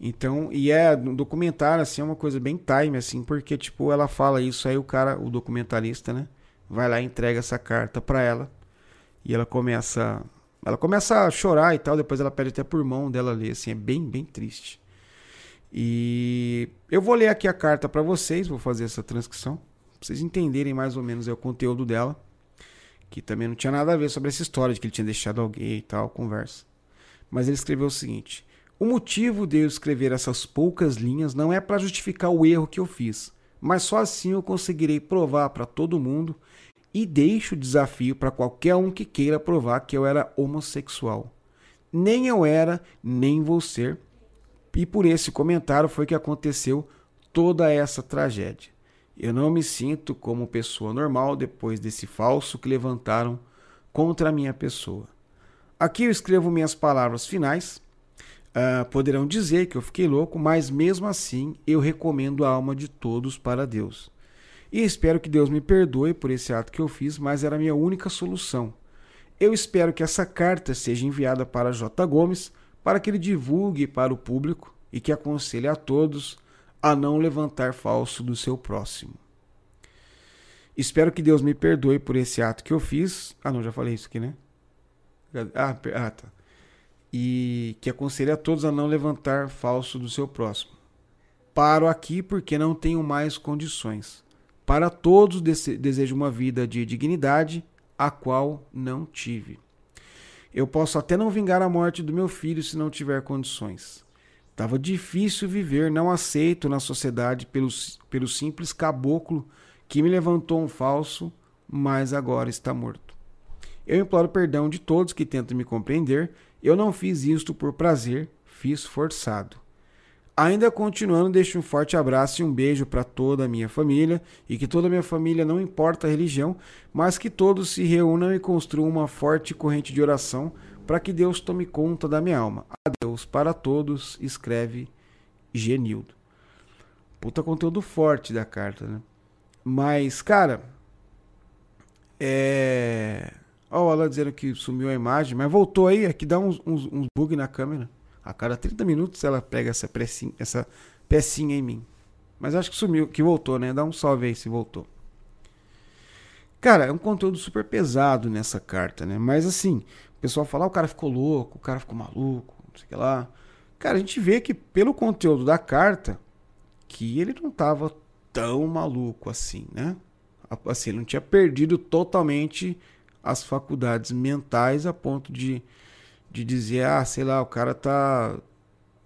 Então, e é no documentário assim, é uma coisa bem time assim, porque tipo, ela fala isso aí o cara, o documentarista, né, vai lá e entrega essa carta para ela. E ela começa ela começa a chorar e tal, depois ela pede até por mão dela ler, assim, é bem, bem triste. E eu vou ler aqui a carta para vocês, vou fazer essa transcrição, pra vocês entenderem mais ou menos é o conteúdo dela, que também não tinha nada a ver sobre essa história de que ele tinha deixado alguém e tal, conversa. Mas ele escreveu o seguinte: O motivo de eu escrever essas poucas linhas não é para justificar o erro que eu fiz, mas só assim eu conseguirei provar para todo mundo e deixo o desafio para qualquer um que queira provar que eu era homossexual. Nem eu era, nem vou ser. E por esse comentário foi que aconteceu toda essa tragédia. Eu não me sinto como pessoa normal depois desse falso que levantaram contra a minha pessoa. Aqui eu escrevo minhas palavras finais. Uh, poderão dizer que eu fiquei louco, mas mesmo assim eu recomendo a alma de todos para Deus. E espero que Deus me perdoe por esse ato que eu fiz, mas era a minha única solução. Eu espero que essa carta seja enviada para J. Gomes para que ele divulgue para o público e que aconselhe a todos a não levantar falso do seu próximo. Espero que Deus me perdoe por esse ato que eu fiz. Ah, não, já falei isso aqui, né? Ah, ah tá. E que aconselhe a todos a não levantar falso do seu próximo. Paro aqui porque não tenho mais condições. Para todos desejo uma vida de dignidade, a qual não tive. Eu posso até não vingar a morte do meu filho se não tiver condições. Tava difícil viver, não aceito na sociedade pelo, pelo simples caboclo que me levantou um falso, mas agora está morto. Eu imploro perdão de todos que tentam me compreender. Eu não fiz isto por prazer, fiz forçado. Ainda continuando, deixo um forte abraço e um beijo para toda a minha família e que toda a minha família, não importa a religião, mas que todos se reúnam e construam uma forte corrente de oração para que Deus tome conta da minha alma. Adeus para todos, escreve Genildo. Puta conteúdo forte da carta, né? Mas, cara, é. Ó, ela dizendo que sumiu a imagem, mas voltou aí, aqui dá uns, uns, uns bug na câmera. A cada 30 minutos ela pega essa, pecinha, essa pecinha em mim. Mas acho que sumiu, que voltou, né? Dá um salve aí se voltou. Cara, é um conteúdo super pesado nessa carta, né? Mas assim, o pessoal fala, ah, o cara ficou louco, o cara ficou maluco, não sei o que lá. Cara, a gente vê que pelo conteúdo da carta, que ele não tava tão maluco assim, né? Assim, ele não tinha perdido totalmente as faculdades mentais a ponto de de dizer, ah, sei lá, o cara tá,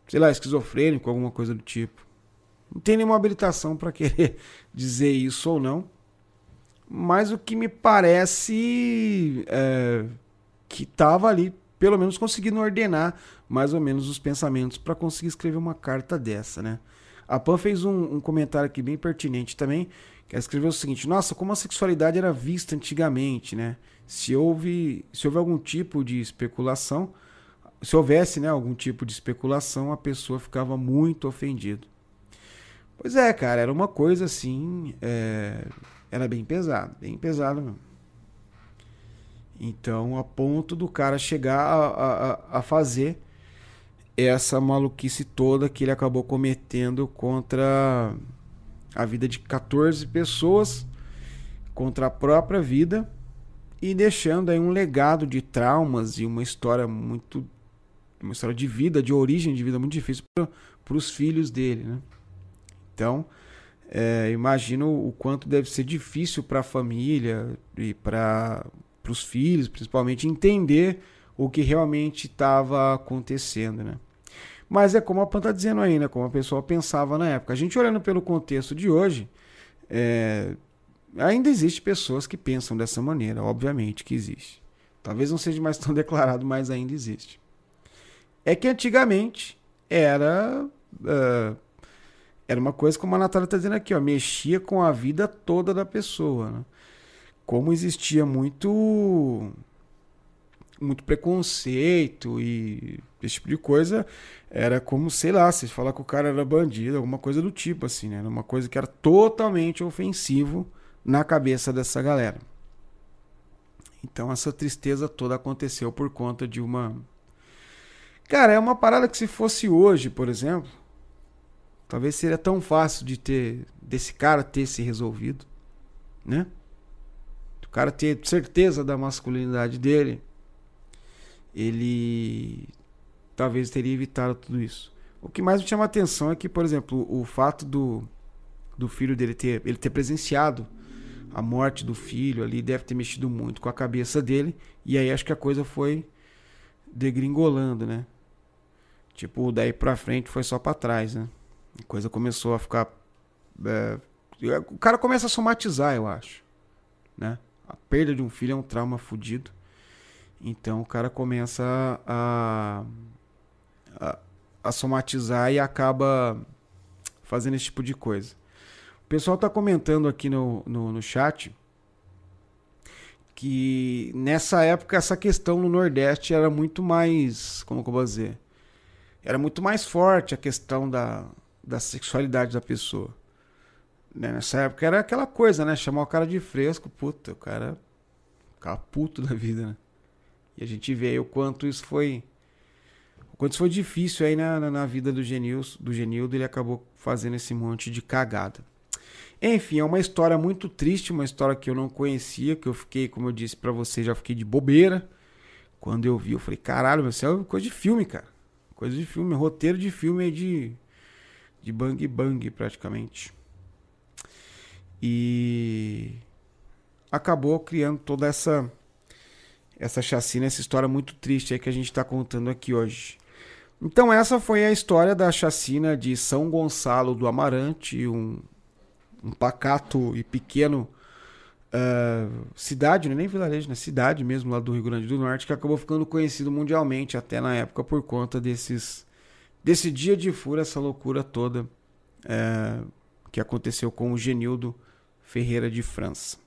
sei lá, esquizofrênico, alguma coisa do tipo. Não tem nenhuma habilitação para querer [laughs] dizer isso ou não. Mas o que me parece é, que tava ali, pelo menos conseguindo ordenar mais ou menos os pensamentos para conseguir escrever uma carta dessa, né? A Pan fez um, um comentário aqui bem pertinente também, que ela escreveu o seguinte: Nossa, como a sexualidade era vista antigamente, né? Se houve, se houve algum tipo de especulação, se houvesse né, algum tipo de especulação, a pessoa ficava muito ofendida. Pois é, cara, era uma coisa assim. É, era bem pesado, bem pesado mesmo. Então, a ponto do cara chegar a, a, a fazer essa maluquice toda que ele acabou cometendo contra a vida de 14 pessoas, contra a própria vida e deixando aí um legado de traumas e uma história muito uma história de vida, de origem de vida muito difícil para os filhos dele, né? Então, é, imagino o quanto deve ser difícil para a família e para os filhos, principalmente, entender o que realmente estava acontecendo, né? Mas é como a Pan está dizendo aí, né? Como a pessoa pensava na época. A gente olhando pelo contexto de hoje, é, ainda existe pessoas que pensam dessa maneira, obviamente que existe. Talvez não seja mais tão [laughs] declarado, mas ainda existe. É que antigamente era. Uh, era uma coisa como a Natália está dizendo aqui, ó, mexia com a vida toda da pessoa. Né? Como existia muito muito preconceito e esse tipo de coisa, era como, sei lá, se falar que o cara era bandido, alguma coisa do tipo, assim, né? Uma coisa que era totalmente ofensivo na cabeça dessa galera. Então essa tristeza toda aconteceu por conta de uma. Cara, é uma parada que se fosse hoje, por exemplo, talvez seria tão fácil de ter desse cara ter se resolvido, né? O cara ter certeza da masculinidade dele, ele talvez teria evitado tudo isso. O que mais me chama a atenção é que, por exemplo, o fato do, do filho dele ter, ele ter presenciado a morte do filho ali deve ter mexido muito com a cabeça dele. E aí acho que a coisa foi degringolando, né? Tipo, daí pra frente foi só pra trás, né? A coisa começou a ficar. É, o cara começa a somatizar, eu acho. Né? A perda de um filho é um trauma fodido. Então o cara começa a, a, a, somatizar e acaba fazendo esse tipo de coisa. O pessoal está comentando aqui no, no, no, chat que nessa época essa questão no Nordeste era muito mais. Como que eu vou dizer? Era muito mais forte a questão da, da sexualidade da pessoa. Né? Nessa época era aquela coisa, né? Chamar o cara de fresco, puta, o cara ficava puto da vida, né? E a gente vê o quanto isso foi. O quanto isso foi difícil aí na, na, na vida do Genildo, do Genildo, ele acabou fazendo esse monte de cagada. Enfim, é uma história muito triste, uma história que eu não conhecia, que eu fiquei, como eu disse para você, já fiquei de bobeira. Quando eu vi, eu falei, caralho, isso é coisa de filme, cara. Coisa de filme, roteiro de filme de, de bang bang praticamente. E acabou criando toda essa essa chacina, essa história muito triste aí que a gente está contando aqui hoje. Então essa foi a história da chacina de São Gonçalo do Amarante, um, um pacato e pequeno uh, cidade, não é nem vilarejo, né? cidade mesmo lá do Rio Grande do Norte, que acabou ficando conhecido mundialmente até na época por conta desses desse dia de fura, essa loucura toda uh, que aconteceu com o Genildo Ferreira de França.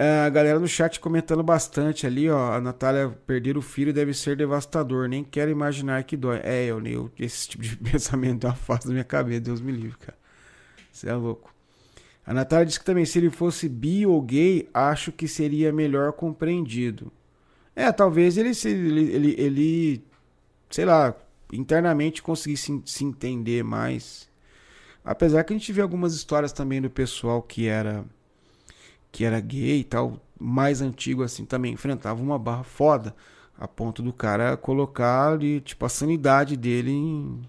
É, a galera no chat comentando bastante ali, ó. A Natália perder o filho deve ser devastador. Nem quero imaginar que dói. É, eu, eu esse tipo de [laughs] pensamento é uma face da minha cabeça, Deus me livre, cara. Você é louco. A Natália disse que também, se ele fosse bi ou gay, acho que seria melhor compreendido. É, talvez ele, ele, ele, ele sei lá, internamente conseguisse se entender mais. Apesar que a gente vê algumas histórias também do pessoal que era que era gay e tal, mais antigo assim, também enfrentava uma barra foda, a ponto do cara colocar ali, tipo, a sanidade dele em,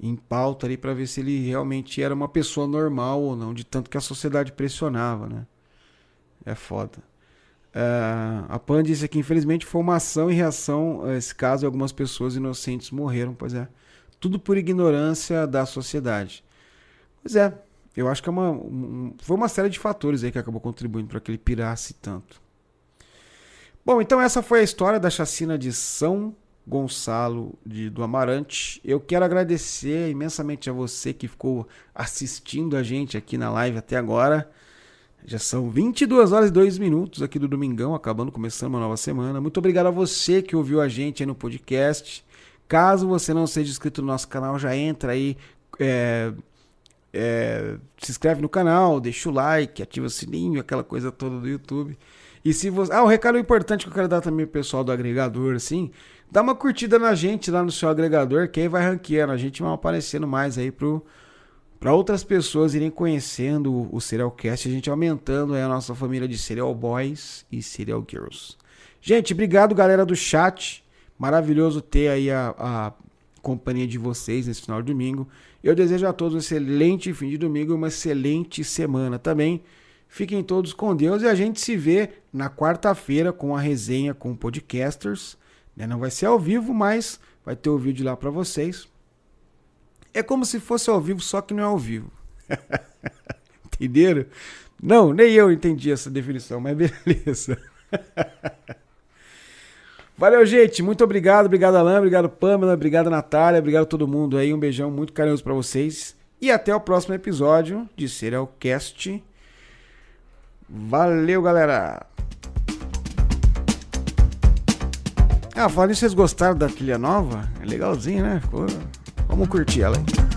em pauta ali para ver se ele realmente era uma pessoa normal ou não, de tanto que a sociedade pressionava, né? É foda. Uh, a Pan disse aqui, infelizmente, foi uma ação e reação a esse caso e algumas pessoas inocentes morreram, pois é. Tudo por ignorância da sociedade. Pois é, eu acho que é uma, um, foi uma série de fatores aí que acabou contribuindo para que ele pirasse tanto. Bom, então essa foi a história da chacina de São Gonçalo de, do Amarante. Eu quero agradecer imensamente a você que ficou assistindo a gente aqui na live até agora. Já são 22 horas e 2 minutos aqui do Domingão, acabando, começando uma nova semana. Muito obrigado a você que ouviu a gente aí no podcast. Caso você não seja inscrito no nosso canal, já entra aí, é, é, se inscreve no canal, deixa o like, ativa o sininho, aquela coisa toda do YouTube. E se você. Ah, um recado importante que eu quero dar também pro pessoal do agregador, assim. Dá uma curtida na gente lá no seu agregador, que aí vai ranqueando. A gente vai aparecendo mais aí pro, para outras pessoas irem conhecendo o Serialcast, a gente aumentando a nossa família de Serial Boys e Serial Girls. Gente, obrigado galera do chat. Maravilhoso ter aí a, a companhia de vocês nesse final de domingo. Eu desejo a todos um excelente fim de domingo e uma excelente semana também. Fiquem todos com Deus e a gente se vê na quarta-feira com a resenha com podcasters. Né? Não vai ser ao vivo, mas vai ter o vídeo lá para vocês. É como se fosse ao vivo, só que não é ao vivo. [laughs] Entenderam? Não, nem eu entendi essa definição, mas beleza. [laughs] Valeu, gente. Muito obrigado. Obrigado, Alain. Obrigado, Pamela. Obrigado, Natália. Obrigado todo mundo aí. Um beijão muito carinhoso para vocês. E até o próximo episódio de Serialcast. Valeu, galera. Ah, falando vocês gostaram da trilha nova? É legalzinho, né? Ficou... Vamos curtir ela aí.